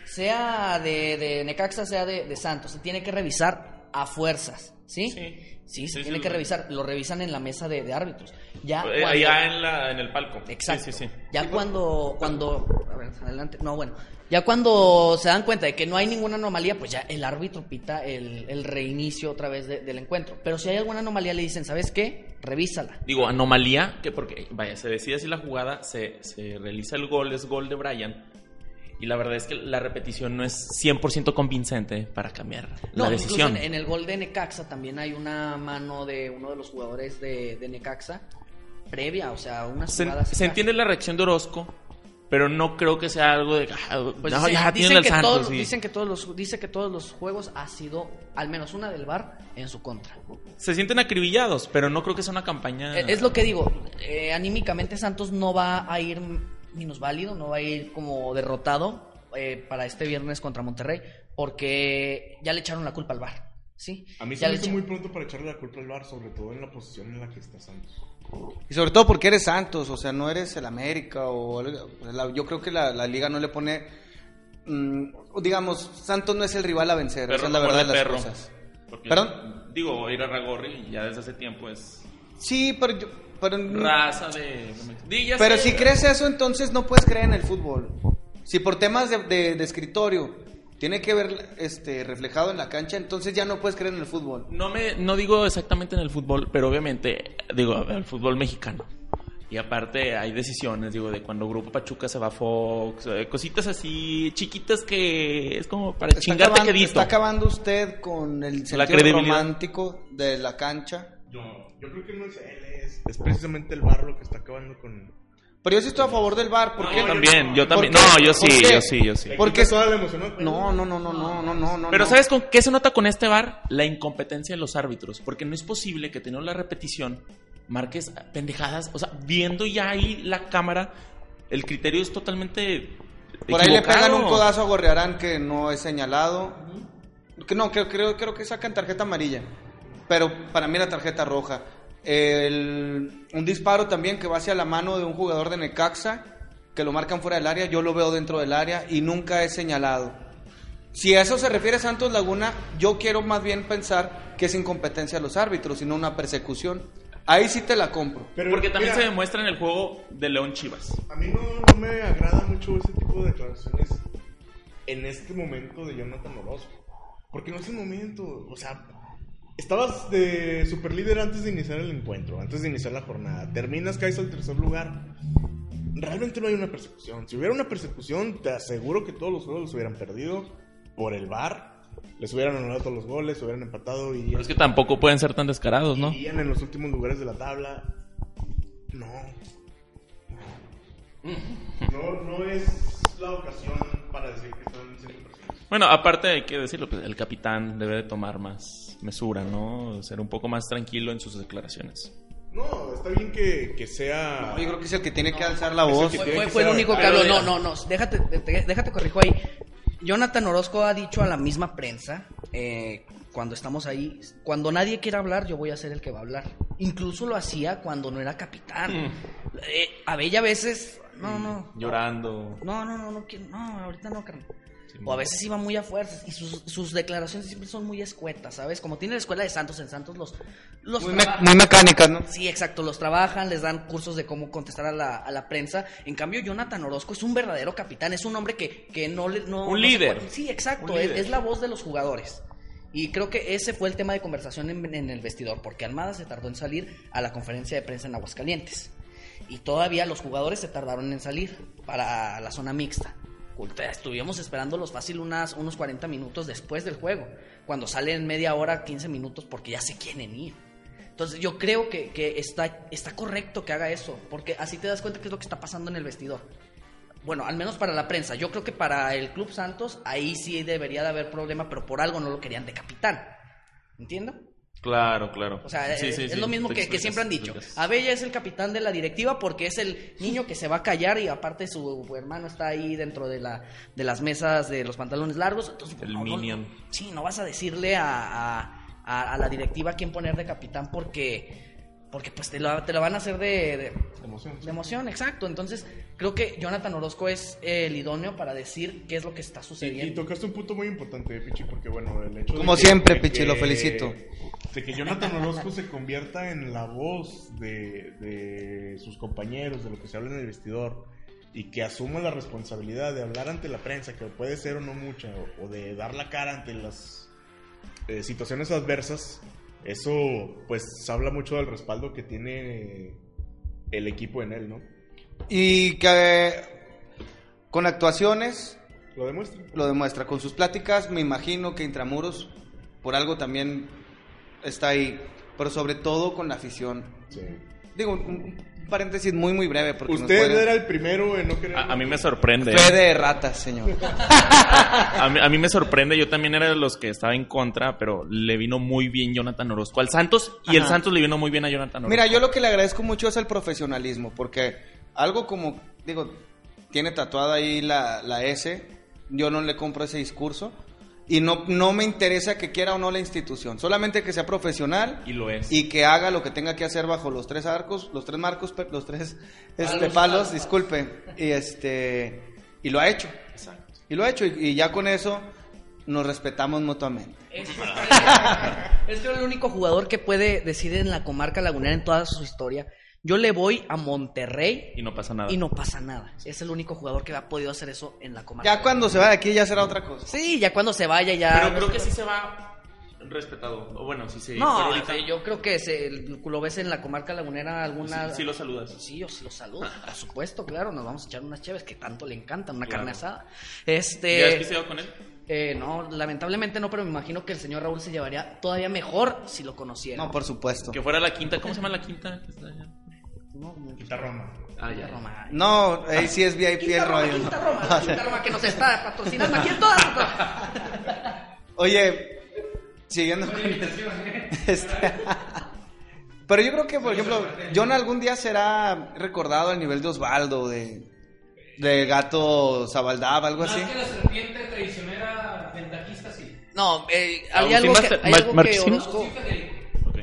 Sea de, de Necaxa, sea de, de Santos. Se tiene que revisar a fuerzas. ¿Sí? Sí. Sí, se Sí, tiene sí, que lo- revisar. Lo revisan en la mesa de, de árbitros. Ya Eh, cuando- allá en, la, en el palco. Exacto. Sí, sí, sí. Ya cuando, cuando, adelante, no, bueno, ya cuando se dan cuenta de que no hay ninguna anomalía, pues ya el árbitro pita el, el reinicio otra vez de- del encuentro. Pero si hay alguna anomalía le dicen, ¿sabes qué? Revísala. Digo, anomalía, que porque, vaya, se decide si la jugada, se, se realiza el gol, es gol de Brian. Y la verdad es que la repetición no es 100% convincente para cambiar No, la decisión. en, en el gol de Necaxa también hay una mano de uno de los jugadores de, de Necaxa previa, o sea, una Se, se entiende la reacción de Orozco, pero no creo que sea algo de. ah, Pues no, dicen, ya dicen tienen el que Santos. todos, sí. dicen que todos los dice que todos los juegos ha sido al menos una del VAR en su contra. Se sienten acribillados, pero no creo que sea una campaña. Eh, Es lo que digo, eh, anímicamente Santos no va a ir minusválido, no va a ir como derrotado eh, para este viernes contra Monterrey, porque ya le echaron la culpa al VAR, ¿sí? A mí se Ya me le hizo echa- muy pronto para echarle la culpa al VAR, sobre todo en la posición en la que está Santos. Y sobre todo porque eres Santos, o sea, no eres el América o la- yo creo que la, la liga no le pone mm, digamos, Santos no es el rival a vencer, Perro esa es la verdad de las perro. cosas. ¿Perdón? Digo, ir a Ragorri ya desde hace tiempo es Sí, pero yo- pero, raza de. Pero sé. si crees eso, entonces no puedes creer en el fútbol. Si por temas de, de- de escritorio tiene que ver este reflejado en la cancha, entonces ya no puedes creer en el fútbol. No me no digo exactamente en el fútbol, pero obviamente digo el fútbol mexicano. Y aparte hay decisiones, digo, de cuando Grupo Pachuca se va a Fox, eh, cositas así chiquitas que es como para Está chingarte acabando, quedito. está acabando usted con el sentido romántico de la cancha. Yo, yo creo que no es él, es, es precisamente el VAR lo que está acabando con... Pero yo sí estoy a favor del VAR, ¿por No, qué? yo también, yo ¿Por también. No, yo ¿Por sí, yo sí, yo sí. Le Porque- emoción al juego. No, no, no, no, no, no, no, no. Pero no. ¿sabes con qué se nota con este bar? La incompetencia de los árbitros. Porque no es posible que teniendo la repetición marques pendejadas. O sea, viendo ya ahí la cámara, el criterio es totalmente. Por ahí le pegan un codazo a Gorrearán que no es señalado. Que no, creo, creo, creo que sacan tarjeta amarilla. Pero para mí la tarjeta roja. El- un disparo también que va hacia la mano de un jugador de Necaxa, que lo marcan fuera del área, yo lo veo dentro del área y nunca es señalado. Si a eso se refiere Santos Laguna, yo quiero más bien pensar que es incompetencia de los árbitros y no una persecución. Ahí sí te la compro. Pero, Porque también mira, se demuestra en el juego de León Chivas. A mí no, no me agrada mucho ese tipo de declaraciones en este momento de Jonathan Orozco. Porque no es el momento. O sea, estabas de super líder antes de iniciar el encuentro, antes de iniciar la jornada. Terminas, caes al tercer lugar. realmente no hay una persecución. Si hubiera una persecución, te aseguro que todos los juegos los hubieran perdido por el VAR. Les hubieran anulado todos los goles, hubieran empatado y Pero es que tampoco pueden ser tan descarados, ¿no? irían en los últimos lugares de la tabla. No. No, no es la ocasión para decir que están siendo. Bueno, aparte hay que decirlo, pues, el capitán debe de tomar más mesura, ¿no? Ser un poco más tranquilo en sus declaraciones. No, está bien que, que sea. Yo creo que es el que tiene que alzar la el voz. Fue, el único que habló. No, no, no. Déjate, te- déjate corrijo ahí. Jonathan Orozco ha dicho a la misma prensa, eh, cuando estamos ahí, cuando nadie quiera hablar, yo voy a ser el que va a hablar. Incluso lo hacía cuando no era capitán. Eh, a Bella a veces, no, no. Llorando. No, no, no, no, quiero- no, ahorita no, carnal. O a veces iba muy a fuerzas y sus, sus declaraciones siempre son muy escuetas, ¿sabes? Como tiene la escuela de Santos, en Santos los... los Muy, me- trabajan. muy mecánicas, ¿no? Sí, exacto, los trabajan, les dan cursos de cómo contestar a la, a la prensa. En cambio, Jonathan Orozco es un verdadero capitán, es un hombre que, que no le... No, Un líder. sí, exacto, es, es la voz de los jugadores. Y creo que ese fue el tema de conversación en, en el vestidor, porque Almada se tardó en salir a la conferencia de prensa en Aguascalientes. Y todavía los jugadores se tardaron en salir para la zona mixta. Estuvimos esperándolos fácil unas, unos 40 minutos después del juego, cuando salen media hora, 15 minutos, porque ya se quieren ir. Entonces yo creo que, que está, está correcto que haga eso, porque así te das cuenta qué es lo que está pasando en el vestidor. Bueno, al menos para la prensa. Yo creo que para el Club Santos ahí sí debería de haber problema, pero por algo no lo querían de capitán. ¿Entiendo? Claro, claro. O sea, Sí, es, sí, es sí, lo mismo que, que siempre han dicho. Abella es el capitán de la directiva porque es el niño que se va a callar y aparte su hermano está ahí dentro de, la, de las mesas de los pantalones largos. Entonces, El no, no, minion. sí, no vas a decirle a, a- a- a la directiva quién poner de capitán porque, porque pues te lo, te lo van a hacer de- de, Emoción. de emoción, exacto. Entonces, creo que Jonathan Orozco es el idóneo para decir qué es lo que está Sí, y sucediendo. tocaste un punto muy importante, Pichi, porque bueno, el hecho de Como que- siempre, de Pichi, que- lo felicito. De que Jonathan Orozco se convierta en la voz de, de sus compañeros, de lo que se habla en el vestidor, y que asuma la responsabilidad de hablar ante la prensa, que puede ser o no mucha, o, o de dar la cara ante las eh, situaciones adversas, eso pues habla mucho del respaldo que tiene el equipo en él, ¿no? Y que con actuaciones Lo demuestra. lo demuestra. Con sus pláticas, me imagino que Intramuros por algo también está ahí. Pero sobre todo con la afición. Sí. Digo, un, paréntesis muy, muy breve. Porque Usted pueden- era el primero en no querer... A, a mí me sorprende. Fe de ratas, señor. [laughs] A mí, a mí me sorprende, yo también era de los que estaba en contra, pero le vino muy bien Jonathan Orozco al Santos y el. Santos le vino muy bien a Jonathan Orozco. Mira, yo lo que le agradezco mucho es el profesionalismo, porque algo como, digo, tiene tatuada ahí la, la S, yo no le compro ese discurso y no, no me interesa que quiera o no la institución, solamente que sea profesional Y lo es. y que haga lo que tenga que hacer bajo los tres arcos, los tres marcos, per- los tres este, Palos. palos, disculpe, y este y lo ha hecho, Exacto. y lo ha hecho y, y ya con eso nos respetamos mutuamente. Es [laughs] es el único jugador que puede decir en la comarca lagunera en toda su historia. Yo le voy a Monterrey Y no pasa nada. y no pasa nada. Es el único jugador que ha podido hacer eso en la comarca. Ya cuando se vaya de aquí ya será otra cosa. Sí, ya cuando se vaya ya. Pero creo que sí se va respetado. O bueno, sí se No, ahorita yo creo que se, lo ves en la comarca lagunera alguna. sí lo saludas. Sí, yo sí lo saludo, por supuesto, claro, nos vamos a echar unas cheves que tanto le encantan, una Claro. carne asada. ¿Ya has Este, pisteado con él? eh, no, lamentablemente no, pero me imagino que el señor Raúl se llevaría todavía mejor si lo conociera. No, por supuesto. Que fuera la quinta, ¿cómo se llama la quinta? que está allá? No, Quita Roma. Ah, Quinta ya. Roma. No, ahí sí es VIP Quinta el Roma, rollo. Quinta Roma, Quinta Roma que nos está patrocinando aquí en todas. Oye, siguiendo con [laughs] este- Pero yo creo que, por ejemplo, John algún día será recordado al nivel de Osvaldo, de, de Gato Zabaldab, algo así. Más que la serpiente traicionera ventajista, sí. No, eh, hay algo que, hay algo que. Orozco.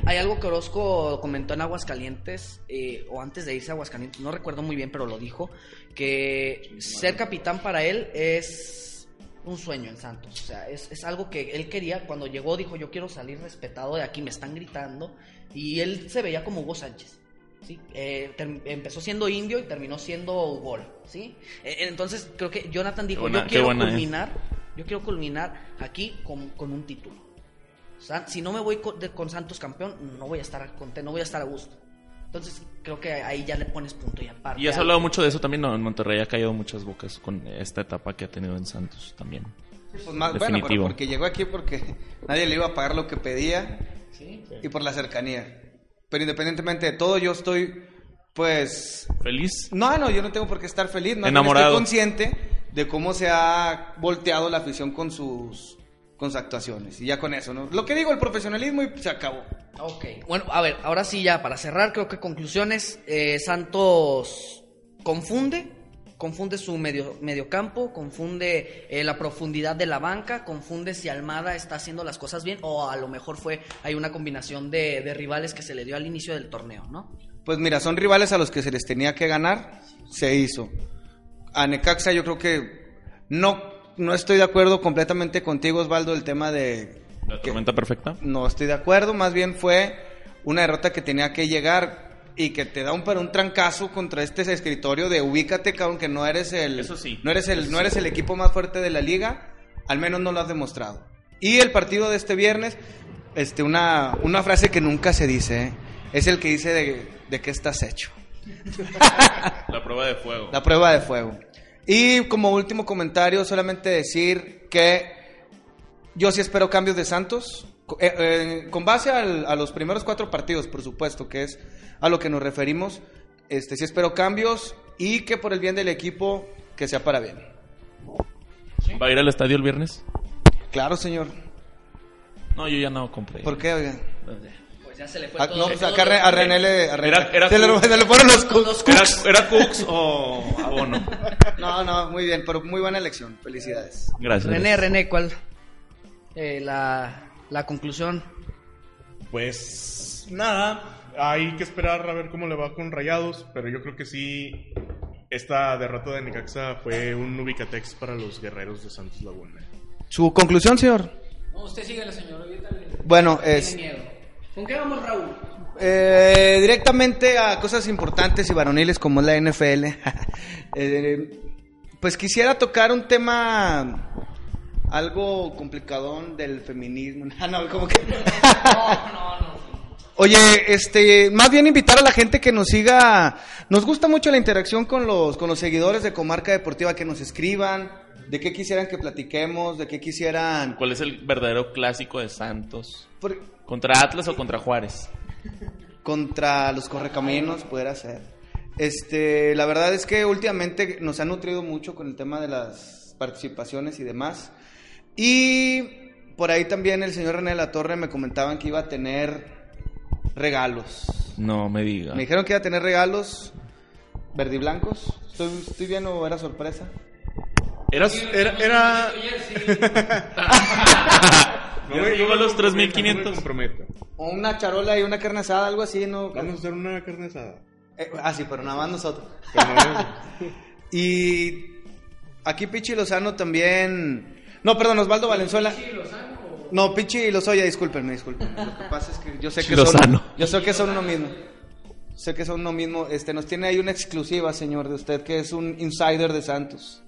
Hay algo que Orozco comentó en Aguascalientes, eh, o antes de irse a Aguascalientes, no recuerdo muy bien, pero lo dijo, que ser capitán para él es un sueño en Santos. O sea, es, es algo que él quería. Cuando llegó dijo, yo quiero salir respetado de aquí, me están gritando. Y él se veía como Hugo Sánchez. ¿sí? Eh, empezó siendo indio y terminó siendo gol. ¿sí? Eh, entonces creo que Jonathan dijo, buena- yo quiero buena, eh. culminar, yo quiero culminar aquí con, con un título. O sea, si no me voy con, de- con Santos campeón, no voy a estar contento, no voy a estar a gusto. Entonces creo que ahí ya le pones punto y aparte. Y has hablado mucho de eso también, ¿no? En Monterrey ha caído muchas bocas con esta etapa que ha tenido en Santos también. Pues más- bueno, pero Definitivo. porque llegó aquí porque nadie le iba a pagar lo que pedía Sí. y por la cercanía. Pero independientemente de todo, yo estoy, pues, ¿Feliz? no, no, yo no tengo por qué estar feliz. No Enamorado. Estoy consciente de cómo se ha volteado la afición con sus, con sus actuaciones. Y ya con eso, ¿no? Lo que digo, el profesionalismo y se acabó. Ok, bueno, a ver, ahora sí ya, para cerrar, creo que conclusiones, eh, Santos confunde, confunde su medio, mediocampo, confunde eh, la profundidad de la banca, confunde si Almada está haciendo las cosas bien o a lo mejor fue, hay una combinación de, de rivales que se le dio al inicio del torneo, ¿no? Pues mira, son rivales a los que se les tenía que ganar, se hizo. A Necaxa yo creo que no, no estoy de acuerdo completamente contigo, Osvaldo, el tema de... ¿La que- tormenta perfecta? No estoy de acuerdo, más bien fue una derrota que tenía que llegar y que te da un, pero un trancazo contra este escritorio de ubícate, cabrón, que no eres el... Eso sí. No eres el, no eres el equipo más fuerte de la liga, al menos no lo has demostrado. Y el partido de este viernes, este, una, una frase que nunca se dice, ¿eh? es el que dice de, de qué estás hecho. [laughs] La prueba de fuego. La prueba de fuego. Y como último comentario, solamente decir que yo sí espero cambios de Santos. eh, eh, con base al- a los primeros cuatro partidos, por supuesto, que es a lo que nos referimos. Este, sí espero cambios y que por el bien del equipo, que sea para bien. ¿Va a ir al estadio el viernes? Claro, señor. No, yo ya no compré. ¿Por qué, oiga? Pues ya se le fue Ah, todo. no, pues acá a Re- a René le... a René- Era- era se, le, Cook. se le fueron los Cooks. ¿Era, Cooks. ¿Era Cooks o abono? [laughs] No, no, muy bien, pero muy buena elección. Felicidades. Gracias. René, René, ¿cuál? Eh, la, la conclusión. Pues nada, hay que esperar a ver cómo le va con Rayados, pero yo creo que sí, esta derrota de Necaxa fue un ubicatex para los guerreros de Santos Laguna. ¿Su conclusión, señor? No, usted síguele, señor. Ahorita le... Bueno, es... Tiene miedo. ¿Con qué vamos, Raúl? Eh, directamente a cosas importantes y varoniles como la NFL. [laughs] Eh, pues quisiera tocar un tema algo complicadón del feminismo. [laughs] Ah, no, como que... Oye, este, más bien invitar a la gente que nos siga. Nos gusta mucho la interacción con los, con los seguidores de Comarca Deportiva, que nos escriban, de qué quisieran que platiquemos, de qué quisieran. ¿Cuál es el verdadero clásico de Santos? por- ¿Contra Atlas o contra Juárez? contra los correcaminos pudiera ser. Este, la verdad es que últimamente nos ha nutrido mucho con el tema de las participaciones y demás. Y por ahí también el señor René de la Torre me comentaban que iba a tener regalos. No me diga. Me dijeron que iba a tener regalos verde y blancos. ¿Estoy, estoy bien o era sorpresa? Eras, Era, era... [laughs] [laughs] [laughs] Ya se llevó los comprometo, no me 3500. comprometo. O una charola y una carne asada, algo así, ¿no? Vamos a hacer una carne asada. Eh, ah, sí, pero nada más nosotros. No- [laughs] Y aquí Pichi Lozano también. No, perdón, Osvaldo Valenzuela. No, Pichi Lozoya, discúlpenme, discúlpenme. Lo que pasa es que yo sé que Lozano. son. Yo sé que son uno mismo. Sé que son uno mismo. Este, nos tiene ahí una exclusiva, señor, de usted, que es un insider de Santos.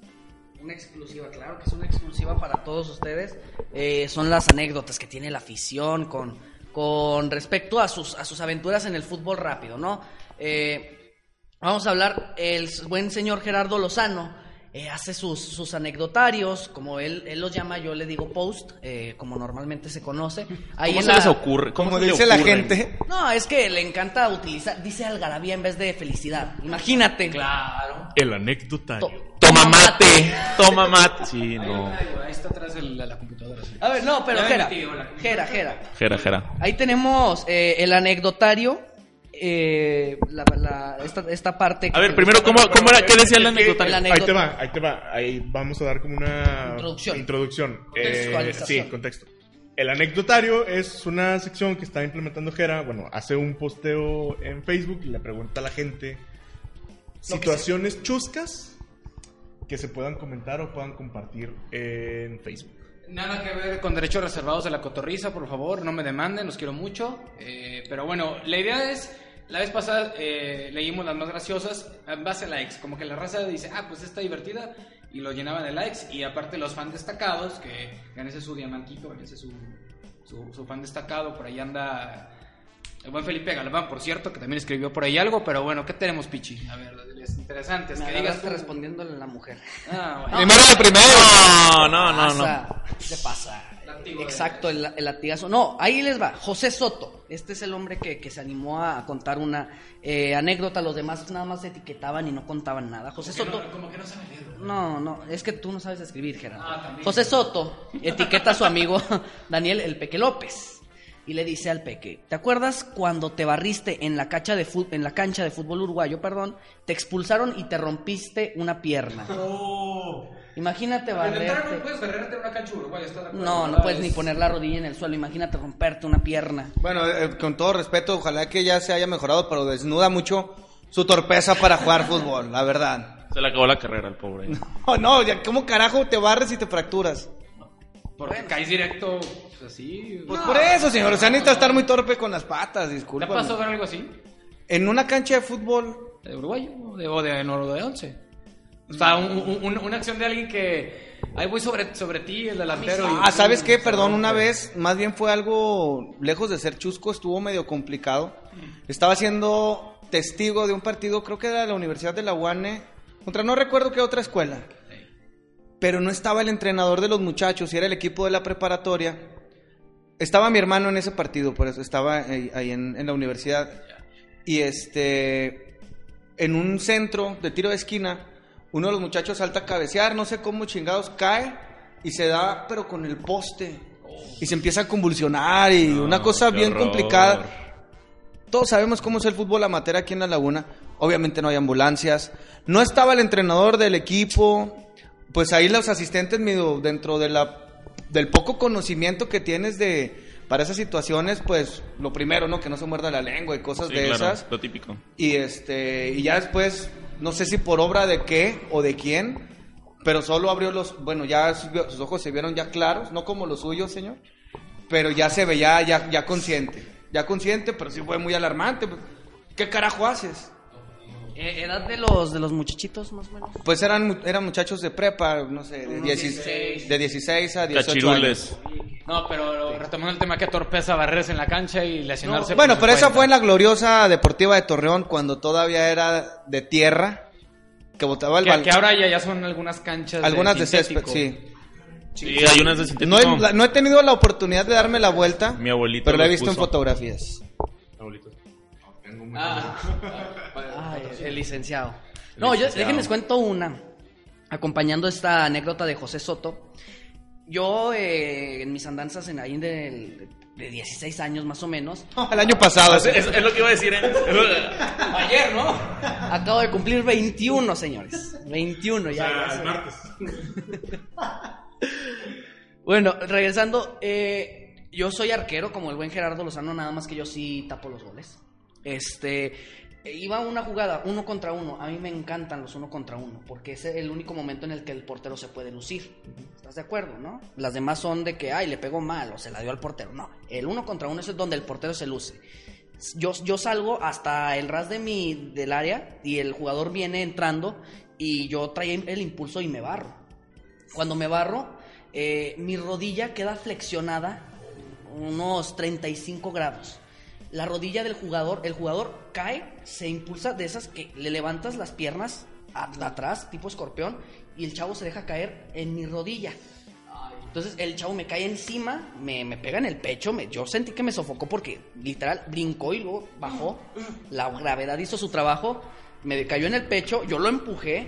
Una exclusiva, claro que es una exclusiva para todos ustedes. Eh, son las anécdotas que tiene la afición con, con respecto a sus, a sus aventuras en el fútbol rápido, ¿no? Eh, vamos a hablar, el buen señor Gerardo Lozano eh, hace sus, sus anecdotarios, como él, él los llama, yo le digo post, eh, como normalmente se conoce. Ahí ¿Cómo se la- les ocurre? ¿Cómo Como se dice la gente. No, es que le encanta utilizar, dice algarabía en vez de felicidad. Imagínate. Claro. El anecdotario. To- Toma mate. Toma mate. Sí, no. Ahí está atrás el- la, la computadora. sí. A ver, no, pero Jera. Jera, Jera. Jera, jera. Ahí tenemos eh, el anecdotario. eh, la, la- esta, esta parte. que A ver, me primero, ¿cómo, cómo era? ¿Qué decía el anecdotario? Ahí te va, ahí te va. Ahí vamos a dar como una Introducción. introducción. Eh, sí, contexto. El anecdotario es una sección que está implementando Jera. Bueno, hace un posteo en Facebook y le pregunta a la gente situaciones chuscas que se puedan comentar o puedan compartir en Facebook. Nada que ver con derechos reservados de la cotorriza, por favor, no me demanden, los quiero mucho. Eh, pero bueno, la idea es, la vez pasada eh, leímos las más graciosas en base a likes, como que la raza dice, ah, pues está divertida, y lo llenaban de likes, y aparte los fans destacados, que ganese su diamantito, ganese su, su, su fan destacado, por ahí anda El buen Felipe Galván, por cierto, que también escribió por ahí algo, pero bueno, ¿qué tenemos, Pichi? A ver, es interesante. Es Me que digas respondiéndole a la mujer. Ah, [laughs] bueno. Primero de primero. No, no, no, no. Pasa, ¿Qué te pasa? Exacto, el, el latigazo. No, ahí les va. José Soto. Este es el hombre que, que se animó a contar una eh, anécdota. Los demás nada más etiquetaban y no contaban nada. José Soto. Como que no sabe leer. No, no, es que tú no sabes escribir, Gerardo. Ah. José Soto etiqueta a su amigo [laughs] Daniel el Peque López y le dice al Peque, ¿te acuerdas cuando te barriste en la cancha de fut- en la cancha de fútbol uruguayo, perdón, te expulsaron y te rompiste una pierna? Imagínate Para intentar no barrerte. puedes barrerte en una cancha uruguaya, ¿estás de acuerdo? No, no puedes ni poner la rodilla en el suelo, imagínate romperte una pierna. Bueno, eh, con todo respeto, ojalá que ya se haya mejorado, pero desnuda mucho su torpeza para jugar fútbol, la verdad. Se le acabó la carrera al pobre. [laughs] Oh, no, ya, ¿cómo carajo te barres y te fracturas? Porque caes directo así. Pues por eso, señor, o sea, necesita estar muy torpe con las patas, ¿Te disculpa. pasó ver algo así? En una cancha de fútbol, ¿De uruguayo? ¿O de, o de, once? O sea, un- un- un- una acción de alguien que... Ahí voy sobre, sobre ti, el delantero. y- Ah, ¿sabes qué? Perdón, una vez, más bien fue algo lejos de ser chusco, estuvo medio complicado. Estaba siendo testigo de un partido, creo que era de la Universidad de la UANE, contra no recuerdo qué otra escuela. Pero no estaba el entrenador de los muchachos y era el equipo de la preparatoria. Estaba mi hermano en ese partido, por eso estaba ahí, ahí en, en la universidad. Y este, en un centro de tiro de esquina, uno de los muchachos salta a cabecear, no sé cómo chingados, cae y se da, pero con el poste. Y se empieza a convulsionar y una cosa bien horror. complicada. Todos sabemos cómo es el fútbol amateur aquí en la laguna. Obviamente no hay ambulancias. No estaba el entrenador del equipo. Pues ahí los asistentes, medio dentro de la, del poco conocimiento que tienes de para esas situaciones, pues lo primero, ¿no? Que no se muerda la lengua y cosas Sí, de claro, esas. lo típico. Y este y ya después no sé si por obra de qué o de quién, pero solo abrió los, bueno, ya sus, ojos se vieron ya claros, no como los suyos, señor, pero ya se veía ya ya consciente, ya consciente, pero sí fue muy alarmante. ¿Qué carajo haces? Eh, ¿Edad de los, de los muchachitos, más o menos? Pues eran eran muchachos de prepa, no sé, de, Unos 16, 16. de 16 a 18 Cachirules. años. No, pero retomando el tema, que torpeza barrerse en la cancha y lesionarse. Bueno, por pero esa fue en la gloriosa Deportiva de Torreón cuando todavía era de tierra, que botaba el balón. que ahora ya, ya son algunas canchas Algunas de césped, sí. Sí, hay unas de sintético. No he, no tenido la oportunidad de darme la vuelta, Mi abuelito pero la he visto en fotografías. Abuelito. Ah, [laughs] Ay, el licenciado. No, yo déjenles cuento una. Acompañando esta anécdota de José Soto. Yo, eh, en mis andanzas en ahí de, de 16 años más o menos, [laughs] El año pasado. Es, es- es lo que iba a decir. ¿eh? [laughs] ayer, ¿no? Acabo de cumplir 21, señores. 21 ya. el martes. Bueno, regresando, eh, yo soy arquero como el buen Gerardo Lozano, nada más que yo sí tapo los goles. Este, iba una jugada, uno contra uno. A mí me encantan los uno contra uno, porque es el único momento en el que el portero se puede lucir. ¿Estás de acuerdo, no? Las demás son de que, ay, le pegó mal o se la dio al portero. No, el uno contra uno es donde el portero se luce. Yo, yo salgo hasta el ras de mi, del área y el jugador viene entrando y yo traía el impulso y me barro. Cuando me barro, eh, mi rodilla queda flexionada unos 35 grados. La rodilla del jugador, el jugador cae, se impulsa de esas que le levantas las piernas a- atrás, tipo escorpión, y el chavo se deja caer en mi rodilla. Entonces el chavo me cae encima, me, me pega en el pecho, me, yo sentí que me sofocó porque literal brincó y luego bajó. La gravedad hizo su trabajo, me cayó en el pecho, yo lo empujé,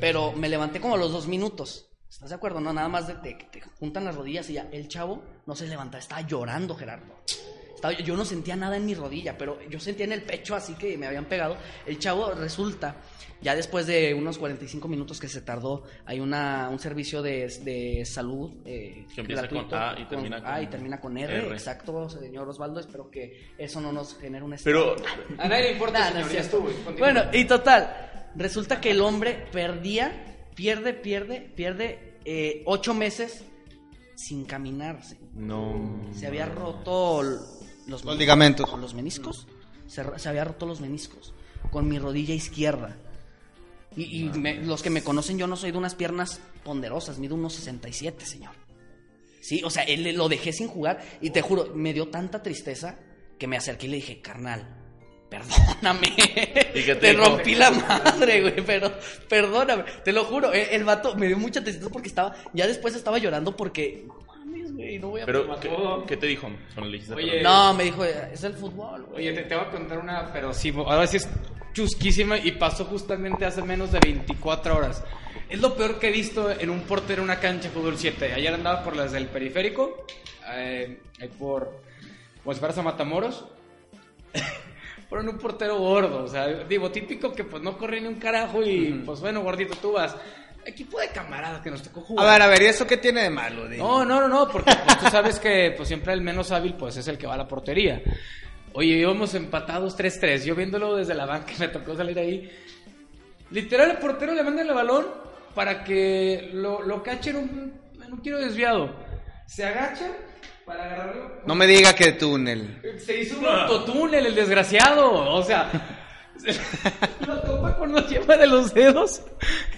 pero me levanté como a los dos minutos. ¿Estás de acuerdo? No, nada más de, que te juntan las rodillas y ya. El chavo no se levanta, estaba llorando, Gerardo. Estaba- yo no sentía nada en mi rodilla, pero yo sentía en el pecho así que me habían pegado. El chavo resulta, ya después de unos 45 minutos que se tardó, hay una, un servicio de, de salud eh, Que empieza con A y termina con A y termina con R, R. Exacto, señor Osvaldo. Espero que eso no nos genere un Pero [laughs] A nadie le importa, Nah, señor. Bueno, y total, resulta que el hombre perdía, pierde, pierde, pierde eh, ocho meses sin caminar. Se, no. se había roto los, Los ligamentos. ¿Con los meniscos? Se, había roto los meniscos con mi rodilla izquierda. Y, y me- los que me conocen, yo no soy de unas piernas ponderosas, mido unos 67, señor. Sí, o sea, él lo dejé sin jugar y te juro, me dio tanta tristeza que me acerqué y le dije, carnal, perdóname. ¿Y qué te rompí la madre, güey, pero perdóname. Te lo juro, el, el vato me dio mucha tristeza porque estaba, ya después estaba llorando porque, mames, güey, no voy a Pero, ¿qué, qué te dijo? Cuando le dijiste Oye? No, me dijo, es el fútbol, güey. Oye, te, te voy a contar una, pero sí, ahora sí es chusquísima y pasó justamente hace menos de 24 horas. Es lo peor que he visto en un portero en una cancha de fútbol 7. Ayer andaba por las del periférico, eh, por, como si fueras a Matamoros. [laughs] Fueron un portero gordo, o sea, digo, típico que pues no corre ni un carajo y pues bueno, gordito, tú vas. Equipo de camaradas que nos tocó A jugar. ver, a ver, ¿y eso qué tiene de malo? Dime? No, no, no, no, porque pues, tú sabes que pues, siempre el menos hábil pues es el que va a la portería. Oye, íbamos empatados 3-3. Yo viéndolo desde la banca, [laughs] me tocó salir ahí. Literal, el portero le manda el balón para que lo, lo cache en un, en un tiro desviado. Se agacha para agarrarlo. No me diga que túnel. Se hizo un autotúnel, el desgraciado. O sea, lo topa con la yema de los dedos.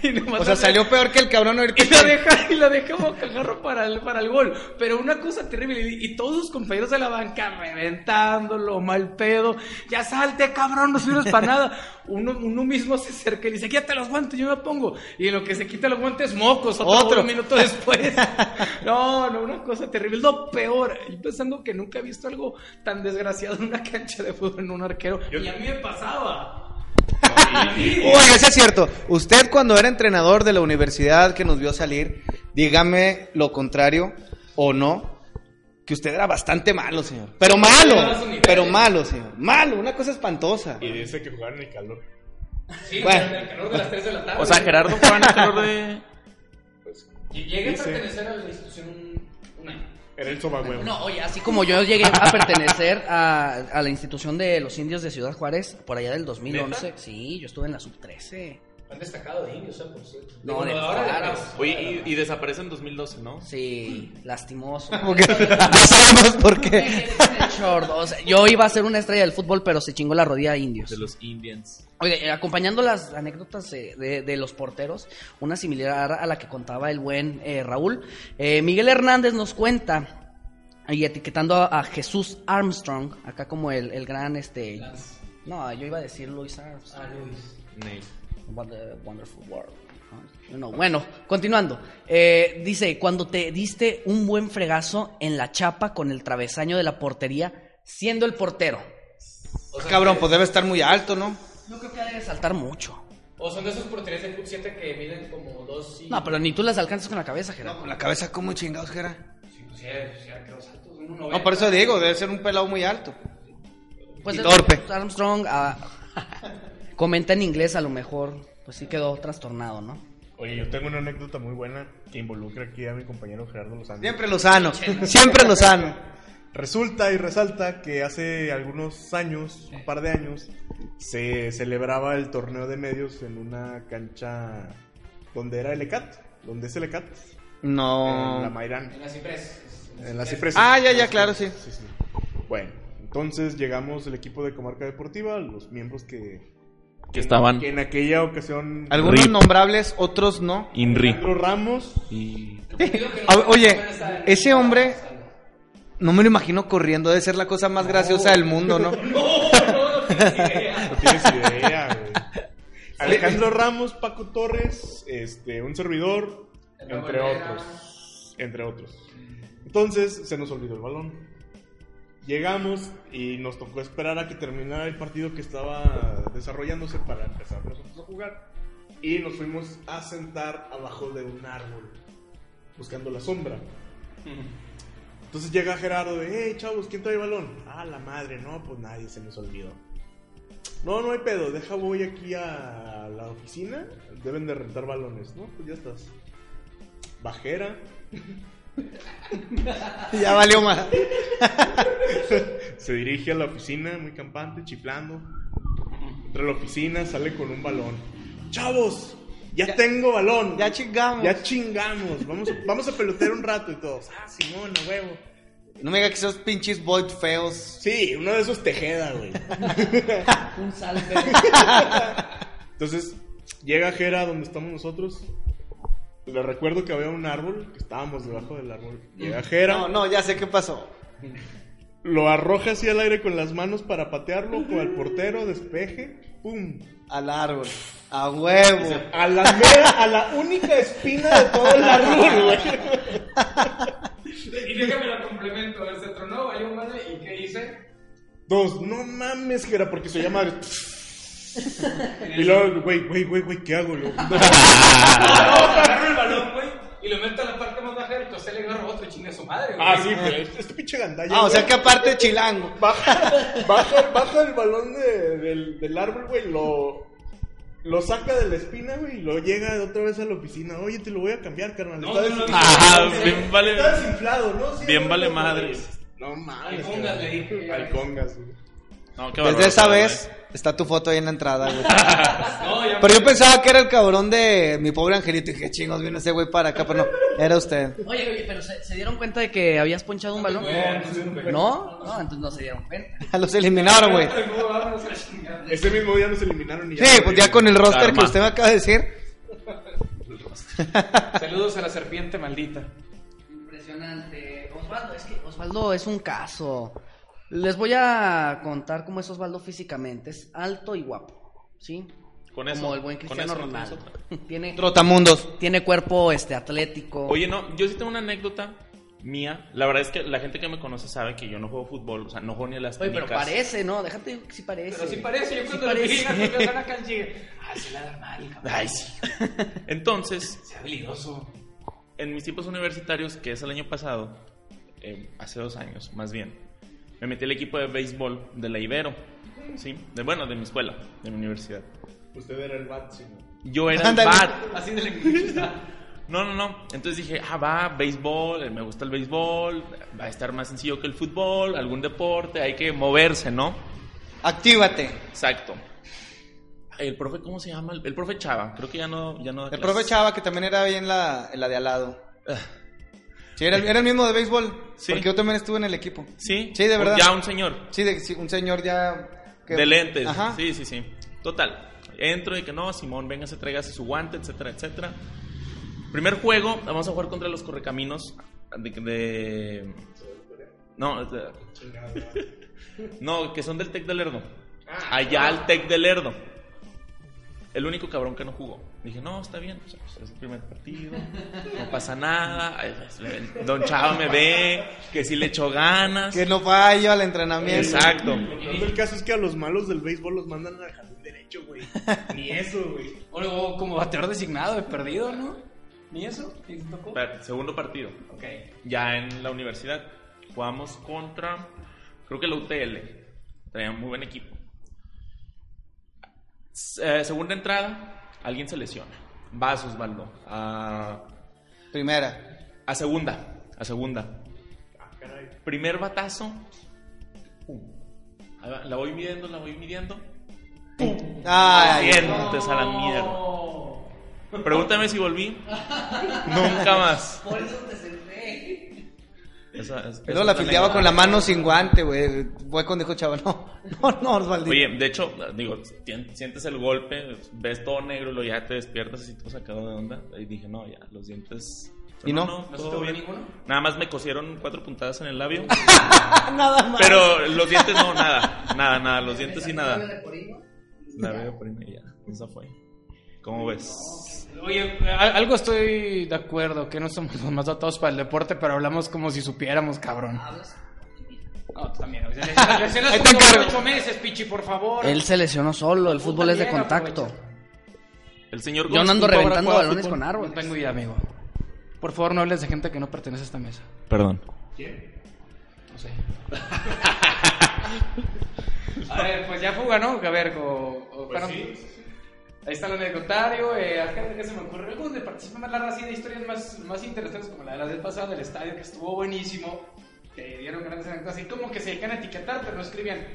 Y nomás O sea, salió peor que el cabrón ahorita. y la deja, y la deja bocajarro para el, para el gol. Pero una cosa terrible. Y, y todos sus compañeros de la banca reventándolo, mal pedo. Ya salte, cabrón, no sirves para nada. Uno, uno mismo se acerca y dice, quítate los guantes, yo me pongo. Y en lo que se quita los guantes, mocos. Otro, Otro. un minuto después. [laughs] no, no, una cosa terrible. Lo peor. Yo pensando que nunca he visto algo tan desgraciado en una cancha de fútbol en un arquero. y a mí me pasaba. Oiga, eso es cierto. Usted cuando era entrenador de la universidad que nos vio salir, dígame lo contrario o no, que usted era bastante malo, señor. Pero malo, pero malo, señor. Malo, una cosa espantosa. Y dice que jugaron en el calor. Sí, Bueno. en el calor de las 3 de la tarde. O sea, Gerardo fue en el calor de... Y llegué a pertenecer a la institución un, un año. Era el sobahuevo. No, oye, así como yo llegué a pertenecer a, a la institución de los indios de Ciudad Juárez por allá del 2011. Sí, yo estuve en la sub 13. Han destacado de indios, ¿eh? Por cierto. No, de ahora Juárez. Oye, y, y desaparece en 2012, ¿no? Sí, lastimoso. [laughs] Porque [laughs] no sabemos por qué. O sea, yo iba a ser una estrella del fútbol, pero se chingó la rodilla a indios. De los Indians. Oye, eh, acompañando las anécdotas eh, de, de los porteros, una similar a la que contaba el buen eh, Raúl, eh, Miguel Hernández nos cuenta, y etiquetando a, a Jesús Armstrong, acá como el, el gran, este... No, yo iba a decir Louis Armstrong. Ah, Luis. What the wonderful world. ¿no? No, bueno, continuando. Eh, dice, cuando te diste un buen fregazo en la chapa con el travesaño de la portería, siendo el portero. Cabrón, pues debe estar muy alto, ¿no? No creo que haya de saltar mucho. O son de esos porterías de fut 7 que miden como dos y... No, pero ni tú las alcanzas con la cabeza, No, Gerardo. con la cabeza como chingados, Jera. Sí, pues, sí, sí, altos, No, por eso digo, debe ser un pelado muy alto. Pues Y el- torpe. Armstrong ah, [laughs] comenta en inglés, a lo mejor, pues sí quedó trastornado, ¿no? Oye, yo tengo una anécdota muy buena que involucra aquí a mi compañero Gerardo Lozano. Siempre lo sano, [laughs] siempre lo sano. Resulta y resalta que hace algunos años, un par de años, se celebraba el torneo de medios en una cancha donde era el ECAT, donde es el ECAT, en la No. Mairán, En la Ciprés. en la Ciprés. Ah, ya, ya, claro, sí. Sí, sí. Bueno, entonces llegamos el equipo de Comarca Deportiva, los miembros que, Que estaban que en aquella ocasión... Algunos Rip. nombrables, otros no. Inri. Alejandro Ramos, Y... Oye, ese hombre, no me lo imagino corriendo, debe ser la cosa más graciosa del mundo, ¿no? [laughs] no [laughs] tienes idea, güey. Alejandro Ramos, Paco Torres, este, un servidor, entre otros. Entre otros. Entonces se nos olvidó el balón. Llegamos y nos tocó esperar a que terminara el partido que estaba desarrollándose para empezar nosotros a jugar. Y nos fuimos a sentar abajo de un árbol, buscando la sombra. Entonces llega Gerardo de, hey chavos, ¿quién trae el balón? Ah, la madre, no, pues nadie se nos olvidó. No, no hay pedo, deja voy aquí a la oficina, deben de rentar balones, ¿no? Pues ya estás. Bajera, [laughs] Ya valió más. [laughs] se dirige a la oficina, muy campante, chiflando. Entra a la oficina, sale con un balón. Chavos, ya, tengo balón. Ya chingamos. Ya chingamos. Vamos a, vamos a pelotear un rato y todos. Ah, Simón, a huevo. No me diga que esos pinches boys feos. Sí, uno de esos Tejeda, güey. [laughs] Un salve. Entonces, llega Jera donde estamos nosotros. Le recuerdo que había un árbol, que estábamos debajo del árbol. Llega Jera. No, no, ya sé qué pasó. lo arroja así al aire con las manos para patearlo, con el portero, despeje, ¡pum! Al árbol. A huevo. A la mera, a la única espina de todo el árbol, güey. Y déjame la complemento. Se tronó, valió madre. ¿Y qué hice? Dos, no mames, que era porque se llama. Y luego, güey, güey, güey, güey, ¿qué hago? Lo- Agarro [laughs] el balón, güey. Y lo meto a la parte más baja del costel y le agarro otro y chingue a su madre, güey. Ah, sí, pero este, este pinche gandalla. Ah, o sea que aparte chilango. Baja, baja, baja el balón de- del, del árbol, güey, lo. Lo saca de la espina, güey, y lo llega otra vez a la oficina. Oye, te lo voy a cambiar, carnal. No, Está no, no, desinflado. Ah, bien vale. Está desinflado, ¿no? Sí, Bien no, vale no, madres. No mames. Al Congas carnal. le dije. Al Congas, güey. No, qué Desde esa güey. vez está tu foto ahí en la entrada, güey. [laughs] No, Pero yo pensaba que era el cabrón de mi pobre angelito. Y dije, chingos, viene ese güey para acá. Pero no, era usted. Oye, oye, pero ¿se, se dieron cuenta de que habías ponchado un balón? ¿No? No, entonces no se dieron cuenta. [laughs] Los eliminaron, güey. Ese mismo día nos eliminaron y ya. Sí, pues ya con el roster que usted me acaba de decir. [laughs] Saludos a la serpiente maldita. Impresionante. Osvaldo, es que Osvaldo es un caso. Les voy a contar cómo es Osvaldo físicamente. Es alto y guapo, ¿sí? Con eso. Como el buen Cristiano eso Ronaldo. [laughs] Tiene, Trotamundos. tiene cuerpo este atlético. Oye, no, yo sí tengo una anécdota mía. La verdad es que la gente que me conoce sabe que yo no juego fútbol, o sea, no juego ni a las Oye, pero parece, ¿no? Déjate sí parece. Pero sí parece, yo Sí cuando le parece. dije [laughs] a ah, se la da mal, cabrón. Ay, sí. [laughs] Entonces, Sea habilidoso. en mis tiempos universitarios, que es el año pasado, eh, hace dos años más bien, me metí al equipo de béisbol de la Ibero, ¿sí? De, bueno, de mi escuela, de mi universidad. Usted era el bat, sí, ¿no? Yo era el bat. Así de la No, no, no. Entonces dije, ah, va, béisbol, me gusta el béisbol, va a estar más sencillo que el fútbol, algún deporte, hay que moverse, ¿no? Actívate. Exacto. El profe, ¿cómo se llama? El, profe Chava, creo que ya no, ya no da El clases. profe Chava, que también era ahí en la, en la de al lado. Sí, era, el- era el mismo de béisbol. Sí. Porque yo también estuve en el equipo. Sí, Sí, de verdad. Ya un señor. Sí, de- sí, un señor ya. que- De lentes. Ajá. Sí, sí, sí. Total. Entro y que no, Simón, venga, se tráigase su guante, etcétera, etcétera. Primer juego, vamos a jugar contra los correcaminos de... de- no, de- [laughs] no, que son del Tec de Lerdo. Allá al Tec de Lerdo. El único cabrón que no jugó. Dije, no, está bien, pues, es el primer partido, no pasa nada. Don Chava me ve, que sí le echó ganas. Que no fallo al entrenamiento. Exacto. El caso es que a los malos del béisbol los mandan al jardín derecho, güey. Ni eso, güey. O luego como bateador designado de perdido, ¿no? ¿Ni eso? ¿Ni te tocó? Segundo partido. Ok. ya en la universidad. Jugamos contra, creo que la UTL. Traía muy buen equipo. Eh, segunda entrada, alguien se lesiona. Vas, Osvaldo. A, Primera. a segunda. A segunda. Primer batazo. pum. La voy midiendo, la voy midiendo. Ay, Sientes a la mierda. Pregúntame si volví. Nunca más. Por eso te. Esa- es- Pero esa la anécdota. con la mano sin guante, güey. Fue cuando dijo Chava, no, [laughs] no, no, Osvaldo. Oye, de hecho, digo, sientes el golpe, ves todo negro y luego ya te despiertas así todo sacado de onda. Y dije, no, ya, los dientes. ¿Y no? ¿No todo volvió bien. ninguno? Nada más me cosieron cuatro puntadas en el labio. [laughs] Nada más. pero los dientes no, nada. Nada, nada, los dientes sí nada. La veo por ahí y ya, esa fue. ¿Cómo ves? Oye, a- algo estoy de acuerdo, que no somos los más dotados para el deporte, pero hablamos como si supiéramos, cabrón. No, tú también. O sea, lesionas ocho meses, pichi, por favor. Él se lesionó solo, el fútbol es de contacto. El señor Yo no ando Gómez, ¿ahora reventando balones fútbol? con árboles. No tengo idea, amigo. Por favor, no hables de gente que no pertenece a esta mesa. Perdón. No sé. [laughs] A ver, pues ya fuga, ¿no? A ver, o, o- bueno, Ahí está el anecdotario. Eh, a gente que se me ocurre algo donde participa más la raza y de historias más, más interesantes, como la de la vez pasada del estadio, que estuvo buenísimo. Que dieron grandes anécdotas. Así como que se dedican a etiquetar, pero no escribían.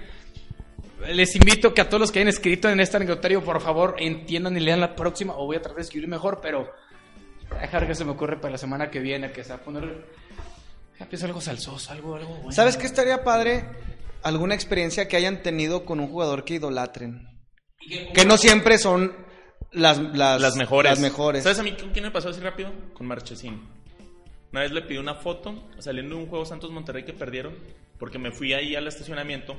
Les invito que a todos los que hayan escrito en este anecdotario, por favor, entiendan y lean la próxima, o voy a tratar de escribir mejor, pero voy a dejar que se me ocurre para la semana que viene, que se va a poner. Ya pienso algo salsoso, algo, algo bueno. ¿Sabes qué estaría padre? Alguna experiencia que hayan tenido con un jugador que idolatren. Que no siempre son las, las, Las mejores. Las mejores. ¿Sabes a mí con quién me pasó así rápido? Con Marchesín. Una vez le pedí una foto saliendo de un juego Santos Monterrey que perdieron. porque me fui ahí al estacionamiento.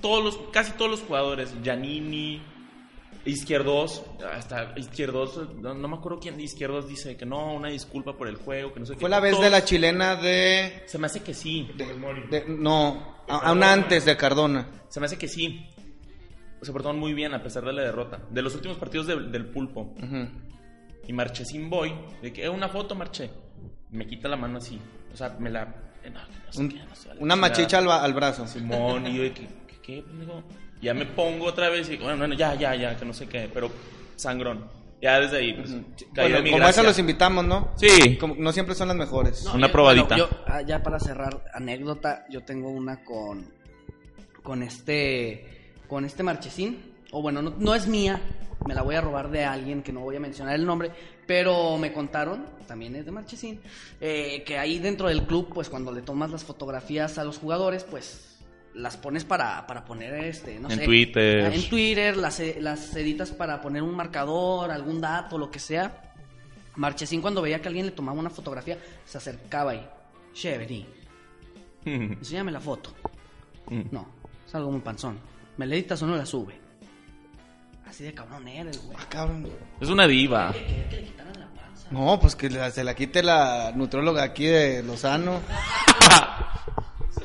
Todos los, casi todos los jugadores, Giannini, Izquierdos, hasta Izquierdos, no, no me acuerdo quién de Izquierdos dice que no, una disculpa por el juego, que no sé qué. Fue la vez Todos- de la chilena de... Se me hace que sí. de- no, a- aún antes de Cardona. Se me hace que sí. Se portaron muy bien a pesar de la derrota. De los últimos partidos del- del pulpo. Y marché sin boy. De que, "Eh, una foto, marché. Me quita la mano así. O sea, me la. eh, no, no sé Un- qué, no sé, una machicha al, ba- al brazo. Simón, y yo de que, ¿qué, qué, pendejo? Ya me pongo otra vez y bueno, bueno, ya, ya, ya, que no sé qué, pero sangrón. Ya desde ahí, pues, Bueno, mi como gracia. esas los invitamos, ¿no? Sí. Como- no siempre son las mejores. No, Una yo- probadita. bueno, yo, ah, ya para cerrar anécdota, yo tengo una con con este con este marchesín. O bueno, no, no es mía, me la voy a robar de alguien que no voy a mencionar el nombre, pero me contaron, también es de marchesín, eh, que ahí dentro del club, pues cuando le tomas las fotografías a los jugadores, pues las pones para, para poner este, no En sé, Twitter. en Twitter, las, e- las editas para poner un marcador, algún dato, lo que sea. Marchesín cuando veía que alguien le tomaba una fotografía, se acercaba y, che, vení, [laughs] enséñame la foto. No, es algo muy panzón. ¿Me la editas o no la sube? Así de cabrón eres, güey. Ah, cabrón. Es una diva. No, pues que la- se la quite la nutróloga aquí de Lozano.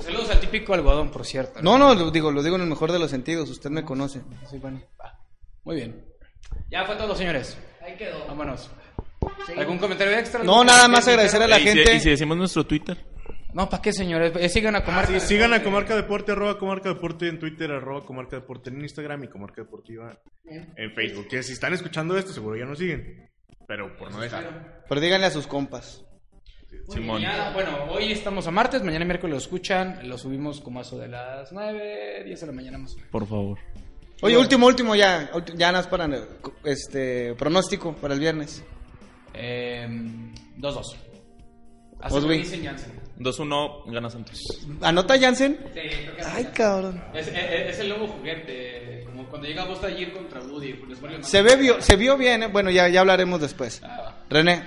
Saludos al típico algodón, por cierto. No, no, lo digo, lo digo en el mejor de los sentidos. Usted me conoce. Sí, bueno. Va. Muy bien. Ya fue todo, señores. Ahí quedó. Vámonos. ¿Algún comentario extra? No, nada más agradecer a la ¿Y si- gente. ¿Y si decimos nuestro Twitter? No, ¿para qué, señores? Eh, sigan a Comarca. Sí, sigan a Comarca Deporte, arroba Comarca Deporte en Twitter, arroba Comarca Deporte en Instagram y Comarca Deportiva en Facebook. Que si están escuchando esto, seguro ya nos siguen. Pero por no dejar. Pero díganle a sus compas. Simón. Mañana, bueno, hoy estamos a martes, mañana miércoles lo escuchan, lo subimos como a eso de las 9, 10 de la mañana más o menos. Por favor. Oye, último, último ya. Ya nada más para este pronóstico para el viernes. Eh, 2-2. Así Osby. me dicen Jansen. 2-1 gana Santos. ¿Anota Jansen? Sí, creo que es- Ay, cabrón. Es, es- es el nuevo juguete, como cuando llega Busta ayer contra Woody. Se, ve, vio- se vio bien, ¿eh? Bueno, ya, ya hablaremos después. Ah. René.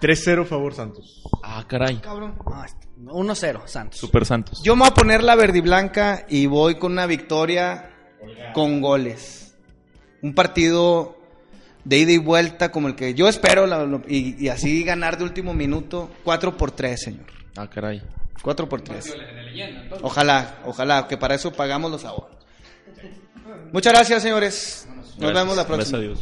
3-0 favor Santos. Ah, caray. Cabrón. No, este, 1-0, Santos. Super Santos. Yo me voy a poner la verde y blanca y voy con una victoria con goles. Un partido de ida y vuelta como el que yo espero la- lo- y, y así ganar de último minuto 4 por 3, señor. Ah, caray. 4 por 3. De leyenda, entonces. Ojalá, ojalá, que para eso pagamos los ahorros. Muchas gracias, señores. Nos Gracias. vemos la Gracias próxima. a Dios.